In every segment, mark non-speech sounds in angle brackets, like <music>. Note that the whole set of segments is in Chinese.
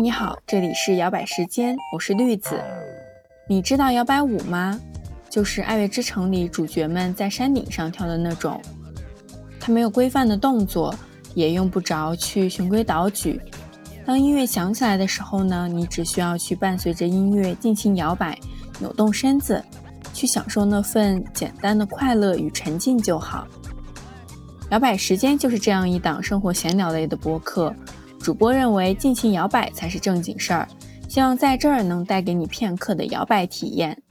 你好，这里是摇摆时间，我是绿子。你知道摇摆舞吗？就是《爱乐之城》里主角们在山顶上跳的那种。它没有规范的动作，也用不着去循规蹈矩。当音乐响起来的时候呢，你只需要去伴随着音乐尽情摇摆、扭动身子，去享受那份简单的快乐与沉浸就好。摇摆时间就是这样一档生活闲聊类的播客。主播认为尽情摇摆才是正经事儿，希望在这儿能带给你片刻的摇摆体验。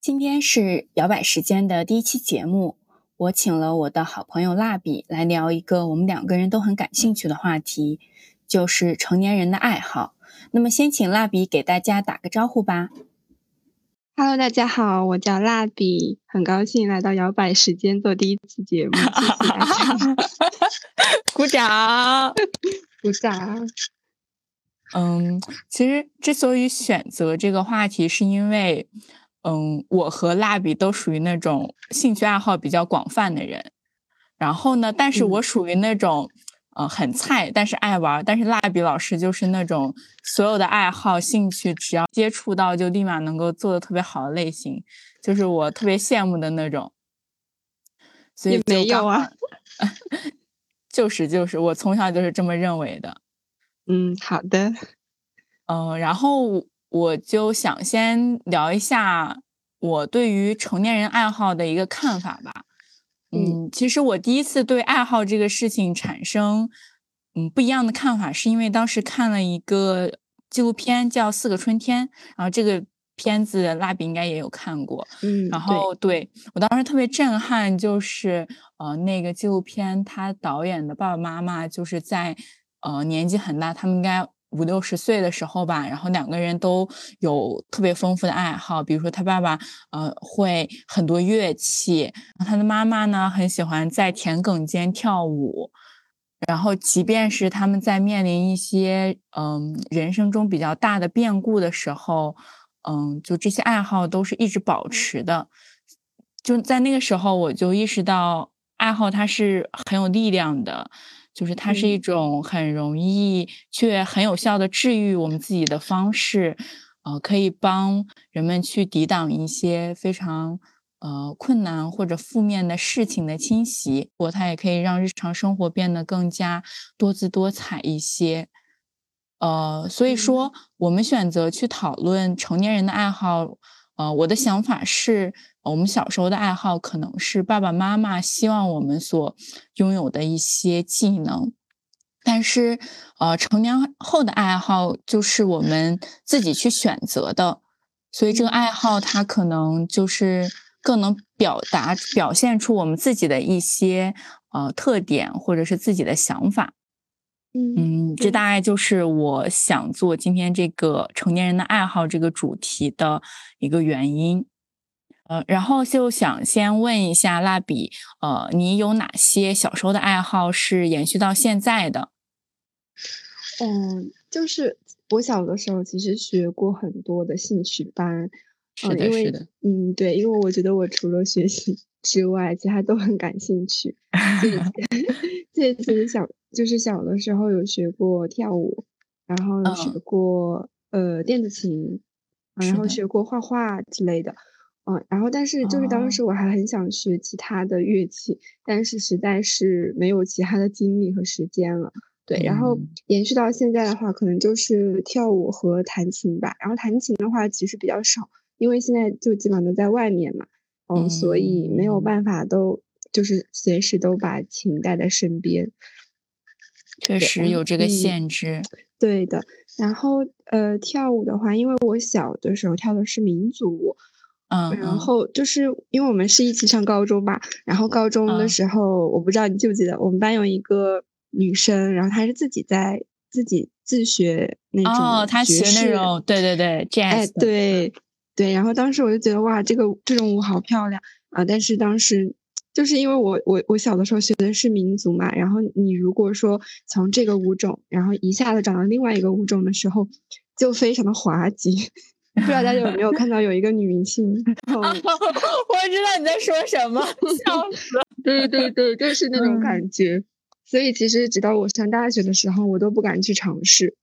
今天是摇摆时间的第一期节目，我请了我的好朋友蜡笔来聊一个我们两个人都很感兴趣的话题，就是成年人的爱好。那么先请蜡笔给大家打个招呼吧。Hello，大家好，我叫蜡笔，很高兴来到摇摆时间做第一次节目，谢谢大家。<laughs> 鼓掌。不咋。嗯，其实之所以选择这个话题，是因为，嗯，我和蜡笔都属于那种兴趣爱好比较广泛的人。然后呢，但是我属于那种，呃，很菜，但是爱玩。但是蜡笔老师就是那种所有的爱好、兴趣，只要接触到就立马能够做的特别好的类型，就是我特别羡慕的那种。所以没有啊。<laughs> 就是就是，我从小就是这么认为的。嗯，好的。嗯，然后我就想先聊一下我对于成年人爱好的一个看法吧。嗯，其实我第一次对爱好这个事情产生嗯不一样的看法，是因为当时看了一个纪录片叫《四个春天》，然后这个。片子蜡笔应该也有看过，嗯，然后对我当时特别震撼，就是呃那个纪录片，他导演的爸爸妈妈就是在呃年纪很大，他们应该五六十岁的时候吧，然后两个人都有特别丰富的爱好，比如说他爸爸呃会很多乐器，他的妈妈呢很喜欢在田埂间跳舞，然后即便是他们在面临一些嗯人生中比较大的变故的时候。嗯，就这些爱好都是一直保持的。就在那个时候，我就意识到，爱好它是很有力量的，就是它是一种很容易却很有效的治愈我们自己的方式。呃，可以帮人们去抵挡一些非常呃困难或者负面的事情的侵袭，或它也可以让日常生活变得更加多姿多彩一些。呃，所以说我们选择去讨论成年人的爱好，呃，我的想法是，我们小时候的爱好可能是爸爸妈妈希望我们所拥有的一些技能，但是，呃，成年后的爱好就是我们自己去选择的，所以这个爱好它可能就是更能表达、表现出我们自己的一些呃特点，或者是自己的想法。嗯，这大概就是我想做今天这个成年人的爱好这个主题的一个原因。呃，然后就想先问一下蜡笔，呃，你有哪些小时候的爱好是延续到现在的？嗯，就是我小的时候其实学过很多的兴趣班，是的，是的，嗯，对，因为我觉得我除了学习之外，其他都很感兴趣。<laughs> 这次 <laughs> 小。就是小的时候有学过跳舞，然后学过呃电子琴，然后学过画画之类的，嗯，然后但是就是当时我还很想学其他的乐器，但是实在是没有其他的精力和时间了。对，然后延续到现在的话，可能就是跳舞和弹琴吧。然后弹琴的话其实比较少，因为现在就基本上都在外面嘛，嗯，所以没有办法都就是随时都把琴带在身边。确实有这个限制，对的。然后呃，跳舞的话，因为我小的时候跳的是民族舞，嗯，然后就是因为我们是一起上高中吧，然后高中的时候，我不知道你记不记得，我们班有一个女生，然后她是自己在自己自学那种哦，她学那种对对对，jazz，哎，对对。然后当时我就觉得哇，这个这种舞好漂亮啊！但是当时。就是因为我我我小的时候学的是民族嘛，然后你如果说从这个舞种，然后一下子转到另外一个舞种的时候，就非常的滑稽。<laughs> 不知道大家有没有看到有一个女明星？<laughs> 我知道你在说什么，笑死！<laughs> 对对对，就是那种感觉。所以其实直到我上大学的时候，我都不敢去尝试。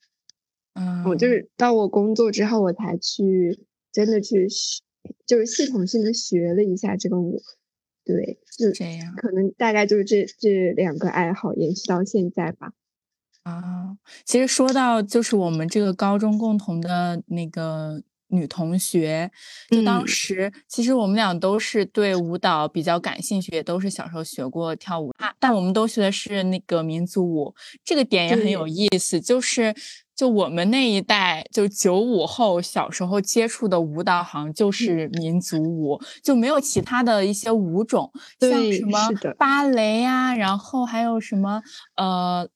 嗯，我就是到我工作之后，我才去真的去学，就是系统性的学了一下这个舞。对，就这样，可能大概就是这这两个爱好延续到现在吧。啊，其实说到就是我们这个高中共同的那个女同学，就当时其实我们俩都是对舞蹈比较感兴趣，也都是小时候学过跳舞啊，但我们都学的是那个民族舞，这个点也很有意思，就是就我们那一代就九五后小时候接触的舞蹈，好像就是民族舞，就没有其他的一些舞种，像什么芭蕾呀，然后还有什么呃。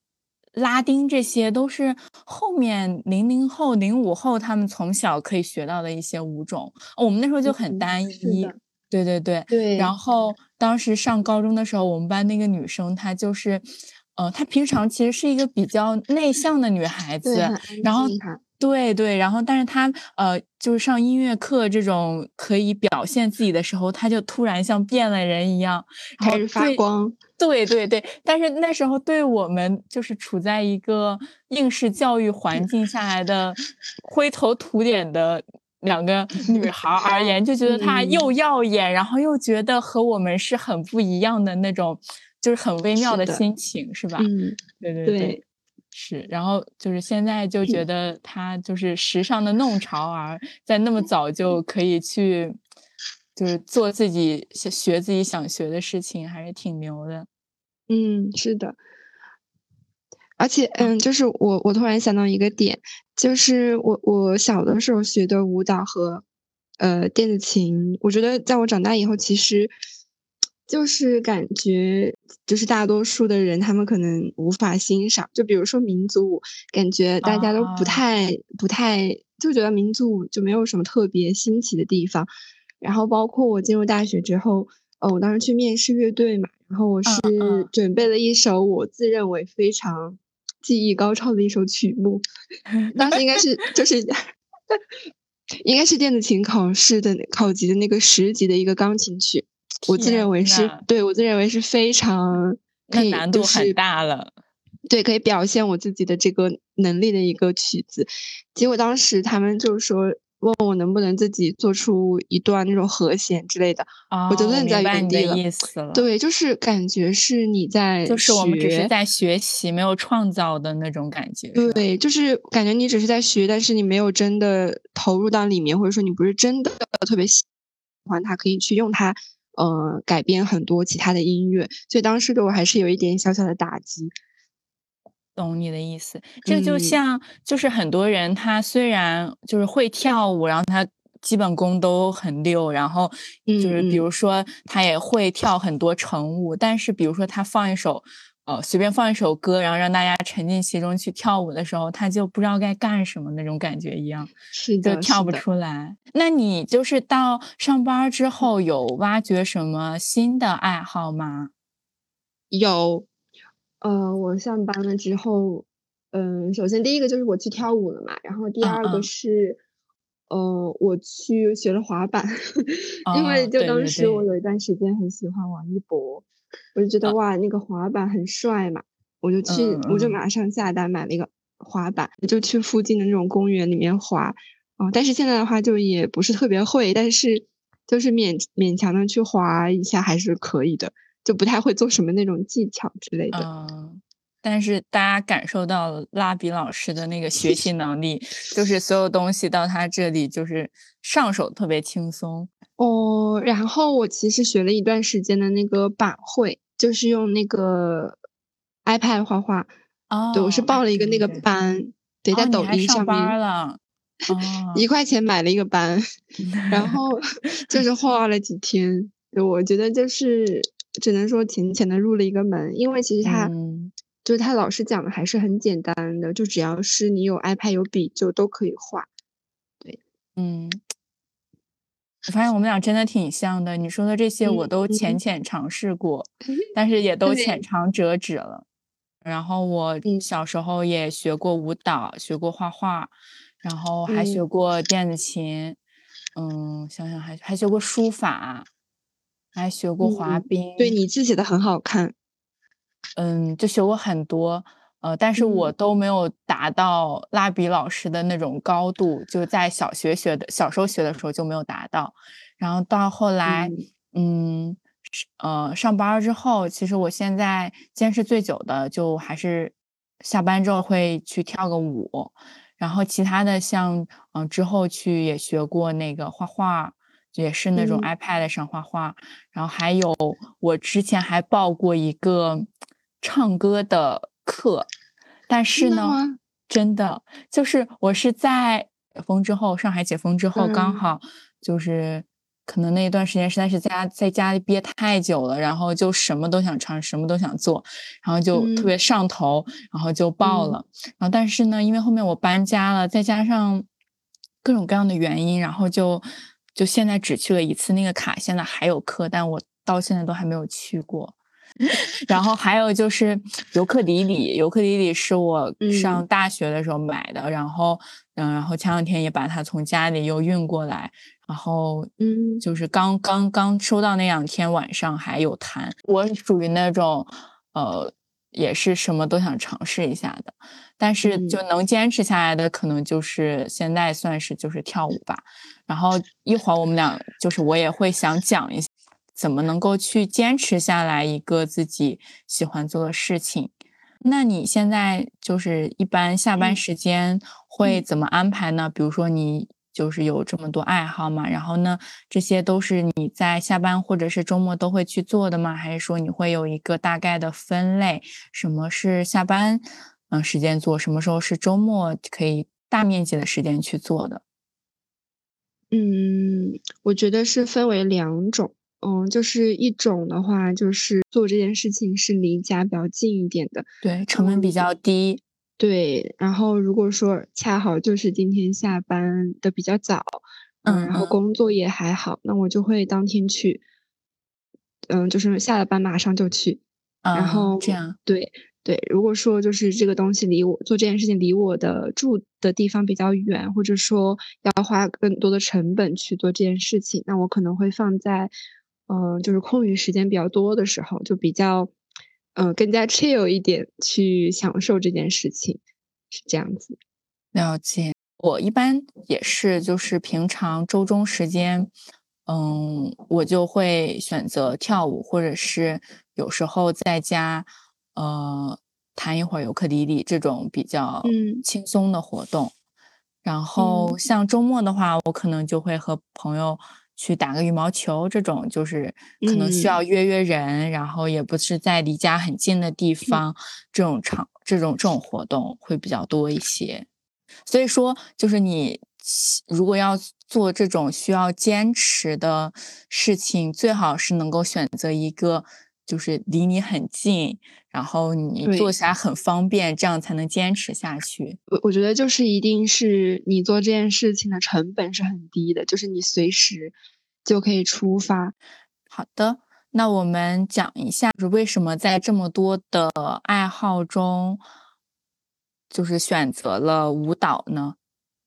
拉丁这些都是后面零零后、零五后他们从小可以学到的一些舞种，我们那时候就很单一。对对对对。然后当时上高中的时候，我们班那个女生她就是，呃，她平常其实是一个比较内向的女孩子，然后。对对，然后但是他呃，就是上音乐课这种可以表现自己的时候，他就突然像变了人一样，开始发光。对对对，但是那时候对我们就是处在一个应试教育环境下来的 <laughs> 灰头土脸的两个女孩而言，就觉得她又耀眼，然后又觉得和我们是很不一样的那种，就是很微妙的心情，是吧？嗯，对对对。是，然后就是现在就觉得他就是时尚的弄潮儿，在那么早就可以去，就是做自己学自己想学的事情，还是挺牛的。嗯，是的。而且，嗯，就是我我突然想到一个点，就是我我小的时候学的舞蹈和呃电子琴，我觉得在我长大以后，其实。就是感觉，就是大多数的人他们可能无法欣赏。就比如说民族舞，感觉大家都不太不太，就觉得民族舞就没有什么特别新奇的地方。然后包括我进入大学之后，呃，我当时去面试乐队嘛，然后我是准备了一首我自认为非常技艺高超的一首曲目，<laughs> 当时应该是 <laughs> 就是 <laughs> 应该是电子琴考试的考级的那个十级的一个钢琴曲。我自认为是对我自认为是非常可以，难度很大了。对，可以表现我自己的这个能力的一个曲子。结果当时他们就说问我能不能自己做出一段那种和弦之类的，我就愣在原地了。对，就是感觉是你在，就是我们只是在学习，没有创造的那种感觉。对，就是感觉你只是在学，但是你没有真的投入到里面，或者说你不是真的特别喜欢它，可以去用它。呃，改编很多其他的音乐，所以当时对我还是有一点小小的打击。懂你的意思，这就像就是很多人他虽然就是会跳舞，然后他基本功都很溜，然后就是比如说他也会跳很多成舞，但是比如说他放一首。呃，随便放一首歌，然后让大家沉浸其中去跳舞的时候，他就不知道该干什么那种感觉一样，是就跳不出来。那你就是到上班之后有挖掘什么新的爱好吗？有，呃，我上班了之后，嗯，首先第一个就是我去跳舞了嘛，然后第二个是，呃，我去学了滑板，<laughs> 因为就当时我有一段时间很喜欢王一博。我就觉得哇，那个滑板很帅嘛，我就去，我就马上下单买了一个滑板，就去附近的那种公园里面滑。哦，但是现在的话就也不是特别会，但是就是勉勉强的去滑一下还是可以的，就不太会做什么那种技巧之类的。嗯，但是大家感受到了蜡笔老师的那个学习能力，就是所有东西到他这里就是上手特别轻松。哦，然后我其实学了一段时间的那个板绘，就是用那个 iPad 画画。哦，对，我是报了一个那个班，对，在抖音上面了。<laughs> 一块钱买了一个班，然后 <laughs> 就 <laughs> 是画了几天。我觉得就是只能说浅浅的入了一个门，因为其实他就是他老师讲的还是很简单的，就只要是你有 iPad 有笔就都可以画。对，嗯。我发现我们俩真的挺像的，你说的这些我都浅浅尝试过，<laughs> 但是也都浅尝辄止了。然后我小时候也学过舞蹈，学过画画，然后还学过电子琴，嗯，想想还还学过书法，还学过滑冰。对你字写的很好看，嗯，就学过很多。呃，但是我都没有达到蜡笔老师的那种高度，就在小学学的小时候学的时候就没有达到，然后到后来，嗯，呃，上班之后，其实我现在坚持最久的就还是下班之后会去跳个舞，然后其他的像，嗯，之后去也学过那个画画，也是那种 iPad 上画画，然后还有我之前还报过一个唱歌的。课，但是呢，真的就是我是在解封之后，上海解封之后，刚好就是可能那一段时间实在是在家在家里憋太久了，然后就什么都想尝，什么都想做，然后就特别上头，然后就报了。然后但是呢，因为后面我搬家了，再加上各种各样的原因，然后就就现在只去了一次那个卡，现在还有课，但我到现在都还没有去过。然后还有就是尤克里里，尤克里里是我上大学的时候买的，然后嗯，然后前两天也把它从家里又运过来，然后嗯，就是刚刚刚收到那两天晚上还有弹。我属于那种呃，也是什么都想尝试一下的，但是就能坚持下来的，可能就是现在算是就是跳舞吧。然后一会儿我们俩就是我也会想讲一下。怎么能够去坚持下来一个自己喜欢做的事情？那你现在就是一般下班时间会怎么安排呢？比如说你就是有这么多爱好嘛，然后呢，这些都是你在下班或者是周末都会去做的吗？还是说你会有一个大概的分类？什么是下班嗯时间做？什么时候是周末可以大面积的时间去做的？嗯，我觉得是分为两种。嗯，就是一种的话，就是做这件事情是离家比较近一点的，对，成本比较低。对，然后如果说恰好就是今天下班的比较早，嗯，然后工作也还好，那我就会当天去，嗯，就是下了班马上就去。然后这样，对对。如果说就是这个东西离我做这件事情离我的住的地方比较远，或者说要花更多的成本去做这件事情，那我可能会放在。嗯，就是空余时间比较多的时候，就比较，嗯，更加 chill 一点去享受这件事情，是这样子。了解，我一般也是，就是平常周中时间，嗯，我就会选择跳舞，或者是有时候在家，呃，弹一会儿尤克里里这种比较轻松的活动。然后像周末的话，我可能就会和朋友。去打个羽毛球，这种就是可能需要约约人，然后也不是在离家很近的地方，这种场这种这种活动会比较多一些。所以说，就是你如果要做这种需要坚持的事情，最好是能够选择一个就是离你很近，然后你做起来很方便，这样才能坚持下去。我我觉得就是一定是你做这件事情的成本是很低的，就是你随时。就可以出发。好的，那我们讲一下，就是为什么在这么多的爱好中，就是选择了舞蹈呢？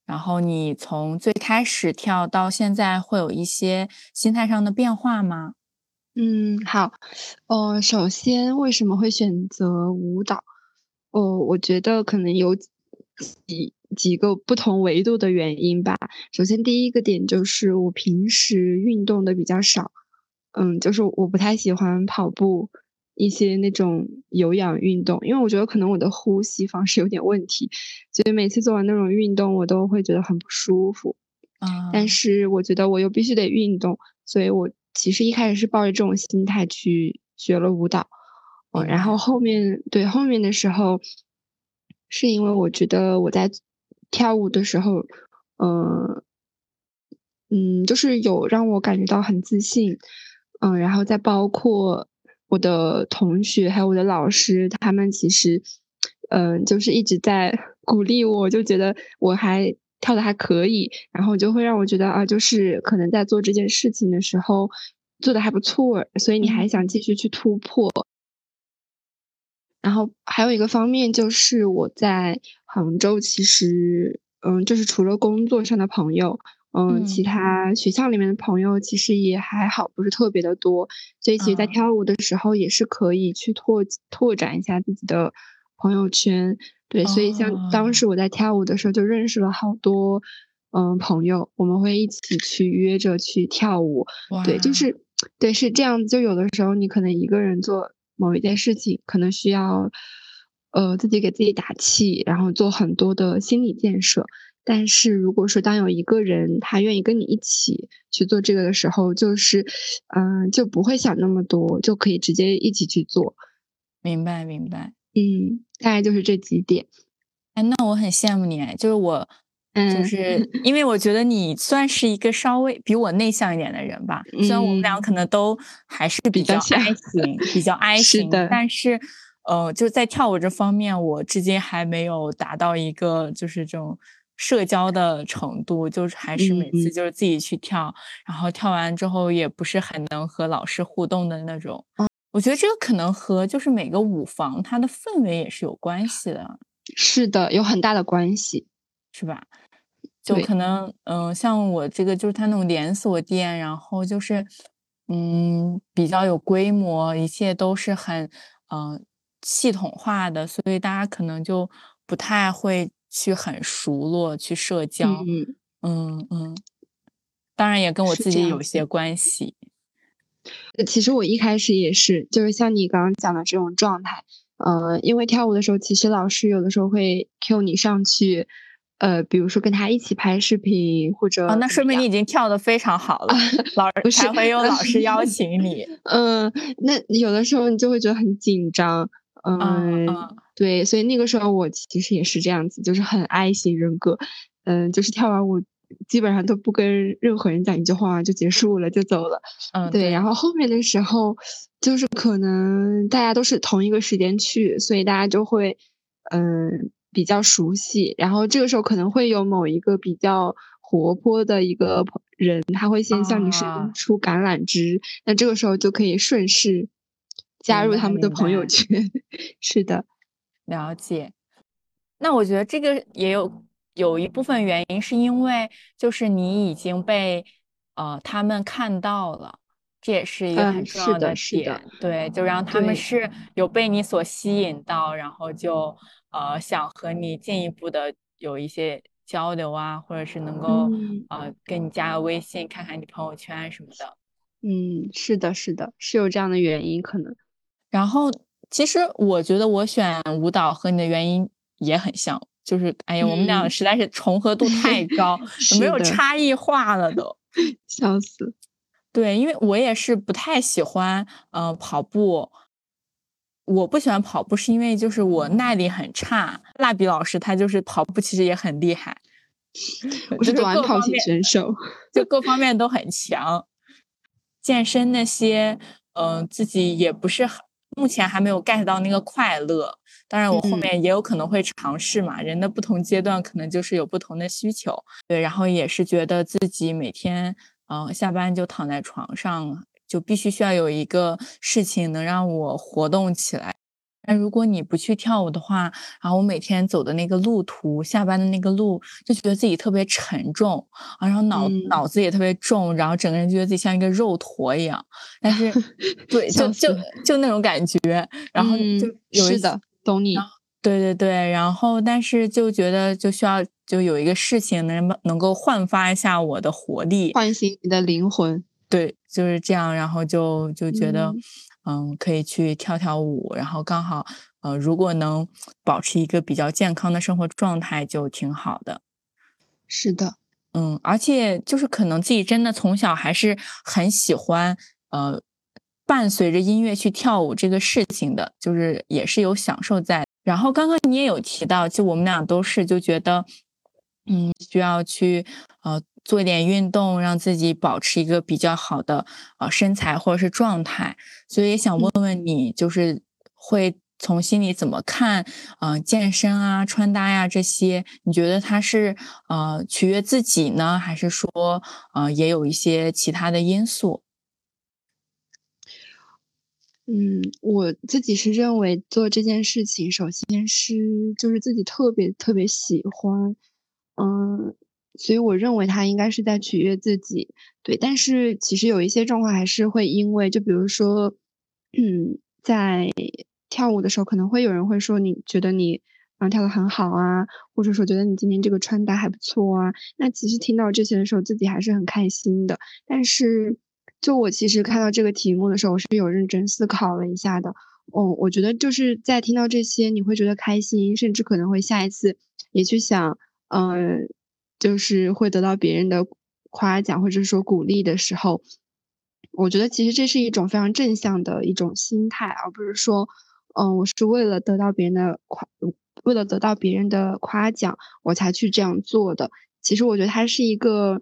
然后你从最开始跳到现在，会有一些心态上的变化吗？嗯，好。呃，首先为什么会选择舞蹈？哦，我觉得可能有几。几个不同维度的原因吧。首先，第一个点就是我平时运动的比较少，嗯，就是我不太喜欢跑步，一些那种有氧运动，因为我觉得可能我的呼吸方式有点问题，所以每次做完那种运动，我都会觉得很不舒服。啊，但是我觉得我又必须得运动，所以我其实一开始是抱着这种心态去学了舞蹈，嗯，然后后面对后面的时候，是因为我觉得我在。跳舞的时候，嗯嗯，就是有让我感觉到很自信，嗯，然后再包括我的同学还有我的老师，他们其实，嗯，就是一直在鼓励我，就觉得我还跳的还可以，然后就会让我觉得啊，就是可能在做这件事情的时候做的还不错，所以你还想继续去突破。然后还有一个方面就是我在杭州，其实嗯，就是除了工作上的朋友，嗯，其他学校里面的朋友其实也还好，不是特别的多。所以其实，在跳舞的时候也是可以去拓拓展一下自己的朋友圈。对，所以像当时我在跳舞的时候，就认识了好多嗯朋友，我们会一起去约着去跳舞。对，就是对，是这样。就有的时候你可能一个人做某一件事情，可能需要呃自己给自己打气，然后做很多的心理建设。但是如果说当有一个人他愿意跟你一起去做这个的时候，就是嗯就不会想那么多，就可以直接一起去做。明白，明白。嗯，大概就是这几点。哎，那我很羡慕你，就是我，就是因为我觉得你算是一个稍微比我内向一点的人吧。虽然我们俩可能都还是比较 I 型，比较 <laughs> I 型，但是，呃，就在跳舞这方面，我至今还没有达到一个就是这种社交的程度，就是还是每次就是自己去跳，然后跳完之后也不是很能和老师互动的那种。我觉得这个可能和就是每个舞房它的氛围也是有关系的，是的，有很大的关系，是吧？就可能，嗯，像我这个就是它那种连锁店，然后就是，嗯，比较有规模，一切都是很，嗯，系统化的，所以大家可能就不太会去很熟络去社交，嗯。嗯嗯，当然也跟我自己有些关系。其实我一开始也是，就是像你刚刚讲的这种状态，呃，因为跳舞的时候，其实老师有的时候会 Q 你上去，呃，比如说跟他一起拍视频，或者哦，那说明你已经跳的非常好了，老师 <laughs> 才会有老师邀请你。<laughs> 嗯，那有的时候你就会觉得很紧张，嗯，对，所以那个时候我其实也是这样子，就是很爱型人格，嗯，就是跳完舞。基本上都不跟任何人讲一句话就结束了就走了，嗯，对。然后后面的时候，就是可能大家都是同一个时间去，所以大家就会嗯比较熟悉。然后这个时候可能会有某一个比较活泼的一个人，他会先向你伸出橄榄枝，那这个时候就可以顺势加入他们的朋友圈。<laughs> 是的，了解。那我觉得这个也有。有一部分原因是因为就是你已经被呃他们看到了，这也是一个很重要的点。对，就让他们是有被你所吸引到，然后就呃想和你进一步的有一些交流啊，或者是能够呃跟你加个微信，看看你朋友圈什么的。嗯，是的，是的，是有这样的原因可能。然后其实我觉得我选舞蹈和你的原因也很像。就是，哎呀，我们俩实在是重合度太高，<laughs> 没有差异化了都，<laughs> 笑死。对，因为我也是不太喜欢，呃，跑步。我不喜欢跑步，是因为就是我耐力很差。蜡笔老师他就是跑步，其实也很厉害。<laughs> 我是短跑型选手，就各方面都很强。健身那些，嗯，自己也不是很，目前还没有 get 到那个快乐。当然，我后面也有可能会尝试嘛。人的不同阶段可能就是有不同的需求，对。然后也是觉得自己每天，嗯，下班就躺在床上，就必须需要有一个事情能让我活动起来。那如果你不去跳舞的话，然后我每天走的那个路途，下班的那个路，就觉得自己特别沉重啊，然后脑脑子也特别重，然后整个人觉得自己像一个肉坨一样。但是，<laughs> 对，就就就那种感觉，然后就有是的。懂你，对对对，然后但是就觉得就需要就有一个事情能能够焕发一下我的活力，唤醒你的灵魂，对，就是这样，然后就就觉得嗯可以去跳跳舞，然后刚好呃如果能保持一个比较健康的生活状态就挺好的，是的，嗯，而且就是可能自己真的从小还是很喜欢呃。伴随着音乐去跳舞这个事情的，就是也是有享受在。然后刚刚你也有提到，就我们俩都是就觉得，嗯，需要去呃做一点运动，让自己保持一个比较好的呃身材或者是状态。所以也想问问你，就是会从心里怎么看啊健身啊穿搭呀这些？你觉得它是呃取悦自己呢，还是说呃也有一些其他的因素？嗯，我自己是认为做这件事情，首先是就是自己特别特别喜欢，嗯，所以我认为他应该是在取悦自己，对。但是其实有一些状况还是会因为，就比如说，嗯，在跳舞的时候，可能会有人会说你觉得你嗯跳的很好啊，或者说觉得你今天这个穿搭还不错啊。那其实听到这些的时候，自己还是很开心的。但是，就我其实看到这个题目的时候，我是有认真思考了一下的。哦，我觉得就是在听到这些，你会觉得开心，甚至可能会下一次也去想，嗯，就是会得到别人的夸奖或者说鼓励的时候，我觉得其实这是一种非常正向的一种心态，而不是说，嗯，我是为了得到别人的夸，为了得到别人的夸奖我才去这样做的。其实我觉得它是一个。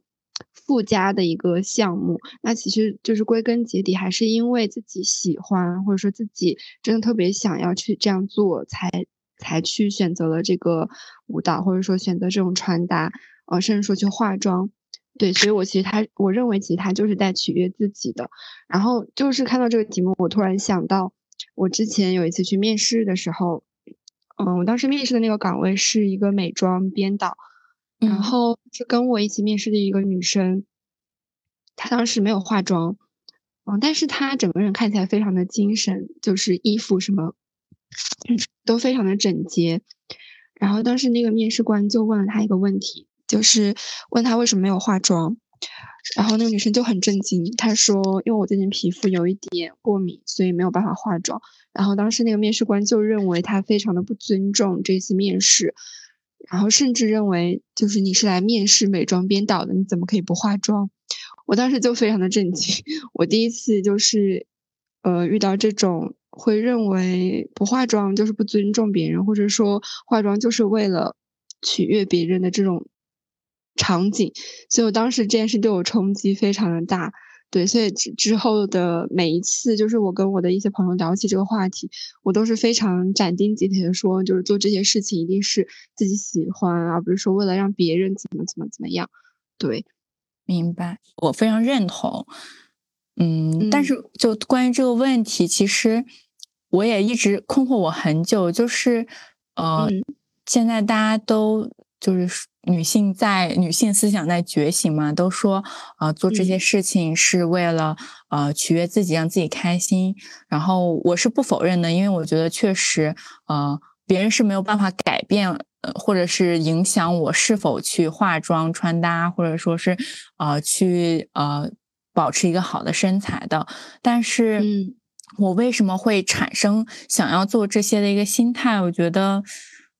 附加的一个项目，那其实就是归根结底还是因为自己喜欢，或者说自己真的特别想要去这样做，才才去选择了这个舞蹈，或者说选择这种穿搭，呃，甚至说去化妆。对，所以我其实他，我认为其实他就是在取悦自己的。然后就是看到这个题目，我突然想到，我之前有一次去面试的时候，嗯，我当时面试的那个岗位是一个美妆编导。然后是跟我一起面试的一个女生，她当时没有化妆，嗯，但是她整个人看起来非常的精神，就是衣服什么，都非常的整洁。然后当时那个面试官就问了她一个问题，就是问她为什么没有化妆。然后那个女生就很震惊，她说：“因为我最近皮肤有一点过敏，所以没有办法化妆。”然后当时那个面试官就认为她非常的不尊重这次面试。然后甚至认为，就是你是来面试美妆编导的，你怎么可以不化妆？我当时就非常的震惊。我第一次就是，呃，遇到这种会认为不化妆就是不尊重别人，或者说化妆就是为了取悦别人的这种场景，所以我当时这件事对我冲击非常的大。对，所以之之后的每一次，就是我跟我的一些朋友聊起这个话题，我都是非常斩钉截铁的说，就是做这些事情一定是自己喜欢，而不是说为了让别人怎么怎么怎么样。对，明白，我非常认同。嗯，但是就关于这个问题，其实我也一直困惑我很久，就是呃，现在大家都就是。女性在女性思想在觉醒嘛，都说啊做这些事情是为了呃取悦自己，让自己开心。然后我是不否认的，因为我觉得确实呃别人是没有办法改变呃或者是影响我是否去化妆穿搭，或者说是呃去呃保持一个好的身材的。但是我为什么会产生想要做这些的一个心态？我觉得。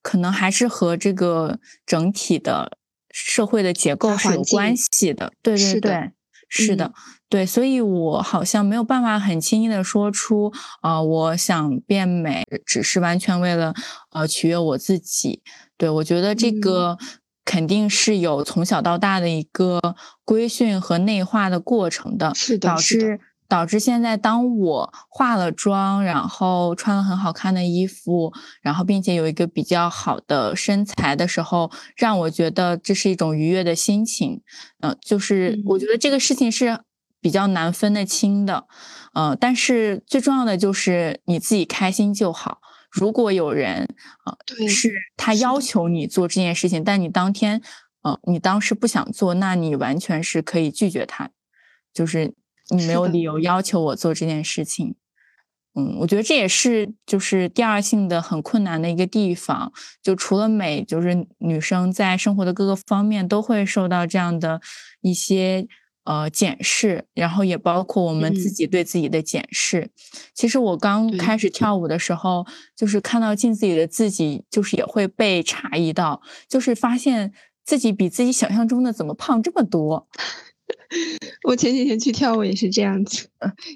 可能还是和这个整体的社会的结构是有关系的，对对对，是的，对，所以我好像没有办法很轻易的说出，啊，我想变美，只是完全为了呃取悦我自己。对我觉得这个肯定是有从小到大的一个规训和内化的过程的，是的，导致。导致现在，当我化了妆，然后穿了很好看的衣服，然后并且有一个比较好的身材的时候，让我觉得这是一种愉悦的心情。嗯，就是我觉得这个事情是比较难分得清的。嗯，但是最重要的就是你自己开心就好。如果有人啊，是他要求你做这件事情，但你当天，呃，你当时不想做，那你完全是可以拒绝他，就是。你没有理由要求我做这件事情，嗯，我觉得这也是就是第二性的很困难的一个地方。就除了美，就是女生在生活的各个方面都会受到这样的一些呃检视，然后也包括我们自己对自己的检视。其实我刚开始跳舞的时候，就是看到镜子里的自己，就是也会被诧异到，就是发现自己比自己想象中的怎么胖这么多。<laughs> 我前几天去跳舞也是这样子，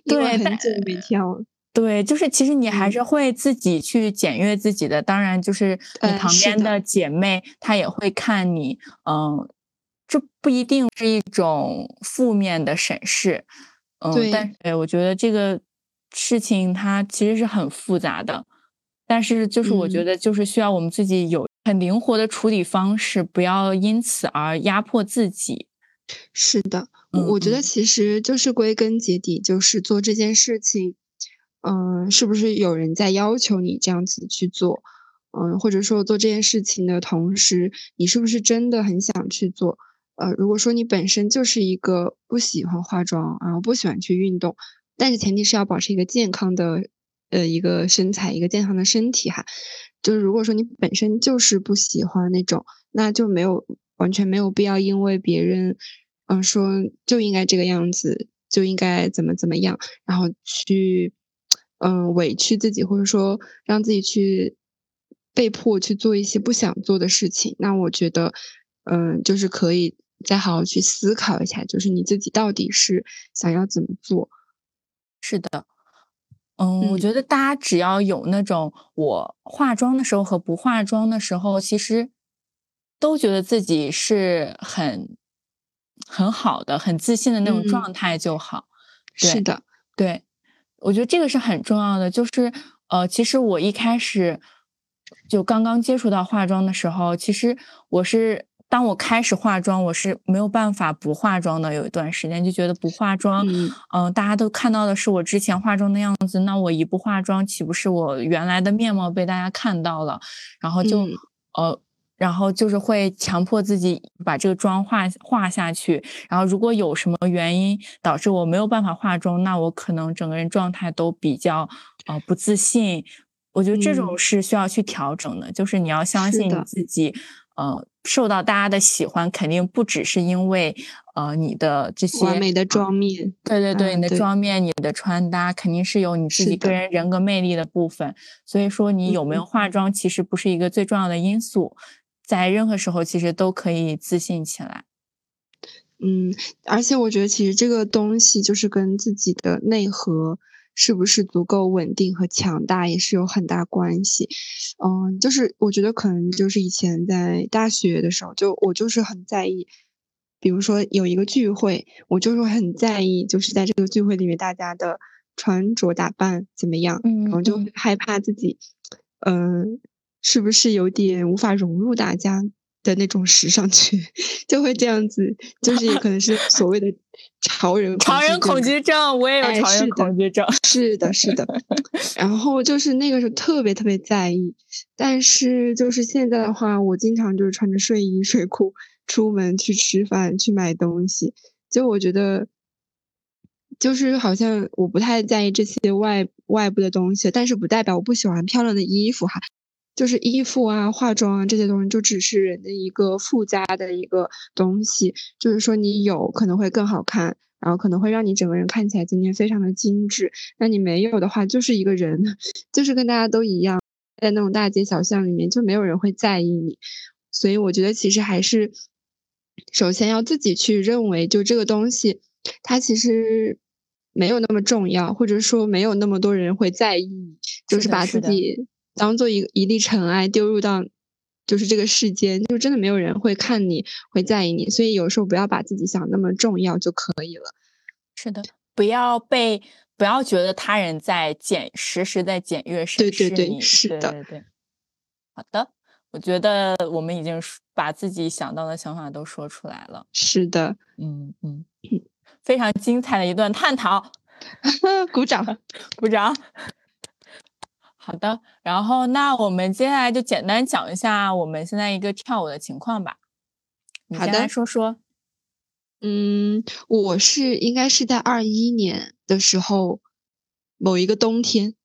因为很久没跳。对，就是其实你还是会自己去检阅自己的。当然，就是你旁边的姐妹她也会看你，嗯，这不一定是一种负面的审视，嗯，但是我觉得这个事情它其实是很复杂的。但是就是我觉得就是需要我们自己有很灵活的处理方式，不要因此而压迫自己。是的，我觉得其实就是归根结底就是做这件事情，嗯，是不是有人在要求你这样子去做？嗯，或者说做这件事情的同时，你是不是真的很想去做？呃，如果说你本身就是一个不喜欢化妆，然后不喜欢去运动，但是前提是要保持一个健康的呃一个身材，一个健康的身体哈。就是如果说你本身就是不喜欢那种，那就没有完全没有必要因为别人嗯说就应该这个样子，就应该怎么怎么样，然后去嗯委屈自己，或者说让自己去被迫去做一些不想做的事情。那我觉得嗯就是可以再好好去思考一下，就是你自己到底是想要怎么做。是的。嗯，我觉得大家只要有那种我化妆的时候和不化妆的时候，其实都觉得自己是很很好的、很自信的那种状态就好。是的，对，我觉得这个是很重要的。就是呃，其实我一开始就刚刚接触到化妆的时候，其实我是。当我开始化妆，我是没有办法不化妆的。有一段时间就觉得不化妆，嗯，大家都看到的是我之前化妆的样子，那我一不化妆，岂不是我原来的面貌被大家看到了？然后就，呃，然后就是会强迫自己把这个妆化化下去。然后如果有什么原因导致我没有办法化妆，那我可能整个人状态都比较呃不自信。我觉得这种是需要去调整的，就是你要相信你自己。呃，受到大家的喜欢，肯定不只是因为呃你的这些完美的妆面，对对对，你的妆面、你的穿搭，肯定是有你自己个人人格魅力的部分。所以说，你有没有化妆，其实不是一个最重要的因素，在任何时候其实都可以自信起来。嗯，而且我觉得，其实这个东西就是跟自己的内核。是不是足够稳定和强大也是有很大关系，嗯，就是我觉得可能就是以前在大学的时候，就我就是很在意，比如说有一个聚会，我就是很在意，就是在这个聚会里面大家的穿着打扮怎么样，然后就害怕自己，嗯，是不是有点无法融入大家。的那种时尚圈，就会这样子，就是也可能是所谓的潮人潮人恐惧症，我也有潮人恐惧症，是的，是的。<laughs> 然后就是那个时候特别特别在意，但是就是现在的话，我经常就是穿着睡衣睡裤出门去吃饭去买东西，就我觉得，就是好像我不太在意这些外外部的东西，但是不代表我不喜欢漂亮的衣服哈。就是衣服啊、化妆啊这些东西，就只是人的一个附加的一个东西。就是说，你有可能会更好看，然后可能会让你整个人看起来今天非常的精致。那你没有的话，就是一个人，<laughs> 就是跟大家都一样，在那种大街小巷里面，就没有人会在意你。所以我觉得，其实还是首先要自己去认为，就这个东西，它其实没有那么重要，或者说没有那么多人会在意你，就是把自己。当做一一粒尘埃丢入到，就是这个世间，就真的没有人会看你，会在意你，所以有时候不要把自己想那么重要就可以了。是的，不要被不要觉得他人在检时时在检阅审视你。对对对，是的。对对。好的，我觉得我们已经把自己想到的想法都说出来了。是的，嗯嗯，非常精彩的一段探讨，<laughs> 鼓掌，<laughs> 鼓掌。好的，然后那我们接下来就简单讲一下我们现在一个跳舞的情况吧。好的，说说。嗯，我是应该是在二一年的时候，某一个冬天，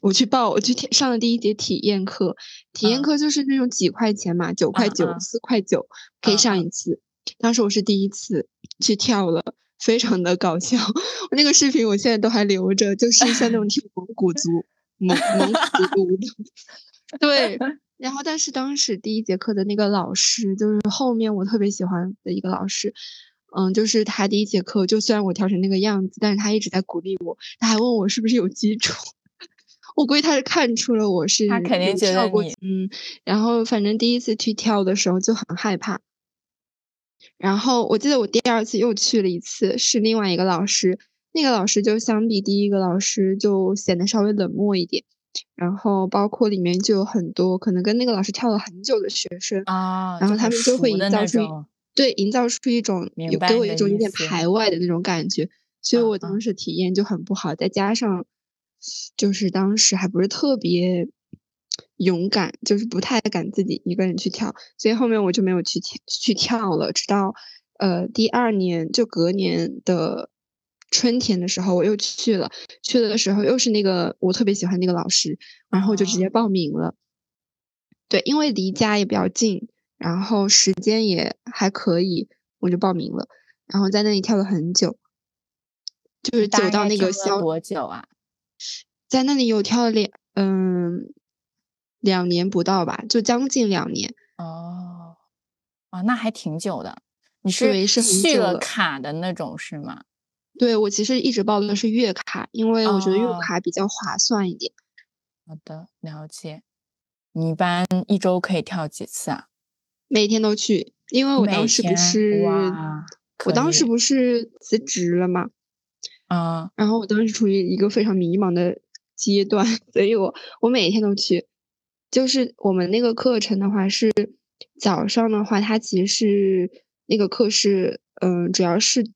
我去报，我去上了第一节体验课。体验课就是那种几块钱嘛，九块九、四块九可以上一次。当时我是第一次去跳了，非常的搞笑。我 <laughs> 那个视频我现在都还留着，就是像那种跳蒙古族。蒙蒙古的，对，<laughs> 然后但是当时第一节课的那个老师，就是后面我特别喜欢的一个老师，嗯，就是他第一节课，就虽然我调成那个样子，但是他一直在鼓励我，他还问我是不是有基础，<laughs> 我估计他是看出了我是他肯定觉得你，嗯，然后反正第一次去跳的时候就很害怕，然后我记得我第二次又去了一次，是另外一个老师。那个老师就相比第一个老师就显得稍微冷漠一点，然后包括里面就有很多可能跟那个老师跳了很久的学生啊，然后他们就会营造出对营造出一种有给我一种有点排外的那种感觉，所以我当时体验就很不好，再加上就是当时还不是特别勇敢，就是不太敢自己一个人去跳，所以后面我就没有去去跳了，直到呃第二年就隔年的。春天的时候我又去了，去了的时候又是那个我特别喜欢那个老师，然后就直接报名了。对，因为离家也比较近，然后时间也还可以，我就报名了，然后在那里跳了很久，就是走到那个消多久啊？在那里有跳了两嗯两年不到吧，就将近两年。哦，啊，那还挺久的。你是续了卡的那种是吗？对，我其实一直报的是月卡，因为我觉得月卡比较划算一点。好的，了解。你一般一周可以跳几次啊？每天都去，因为我当时不是，我当时不是辞职了嘛，啊，然后我当时处于一个非常迷茫的阶段，所以我我每天都去。就是我们那个课程的话是早上的话，它其实是那个课是，嗯，主要是。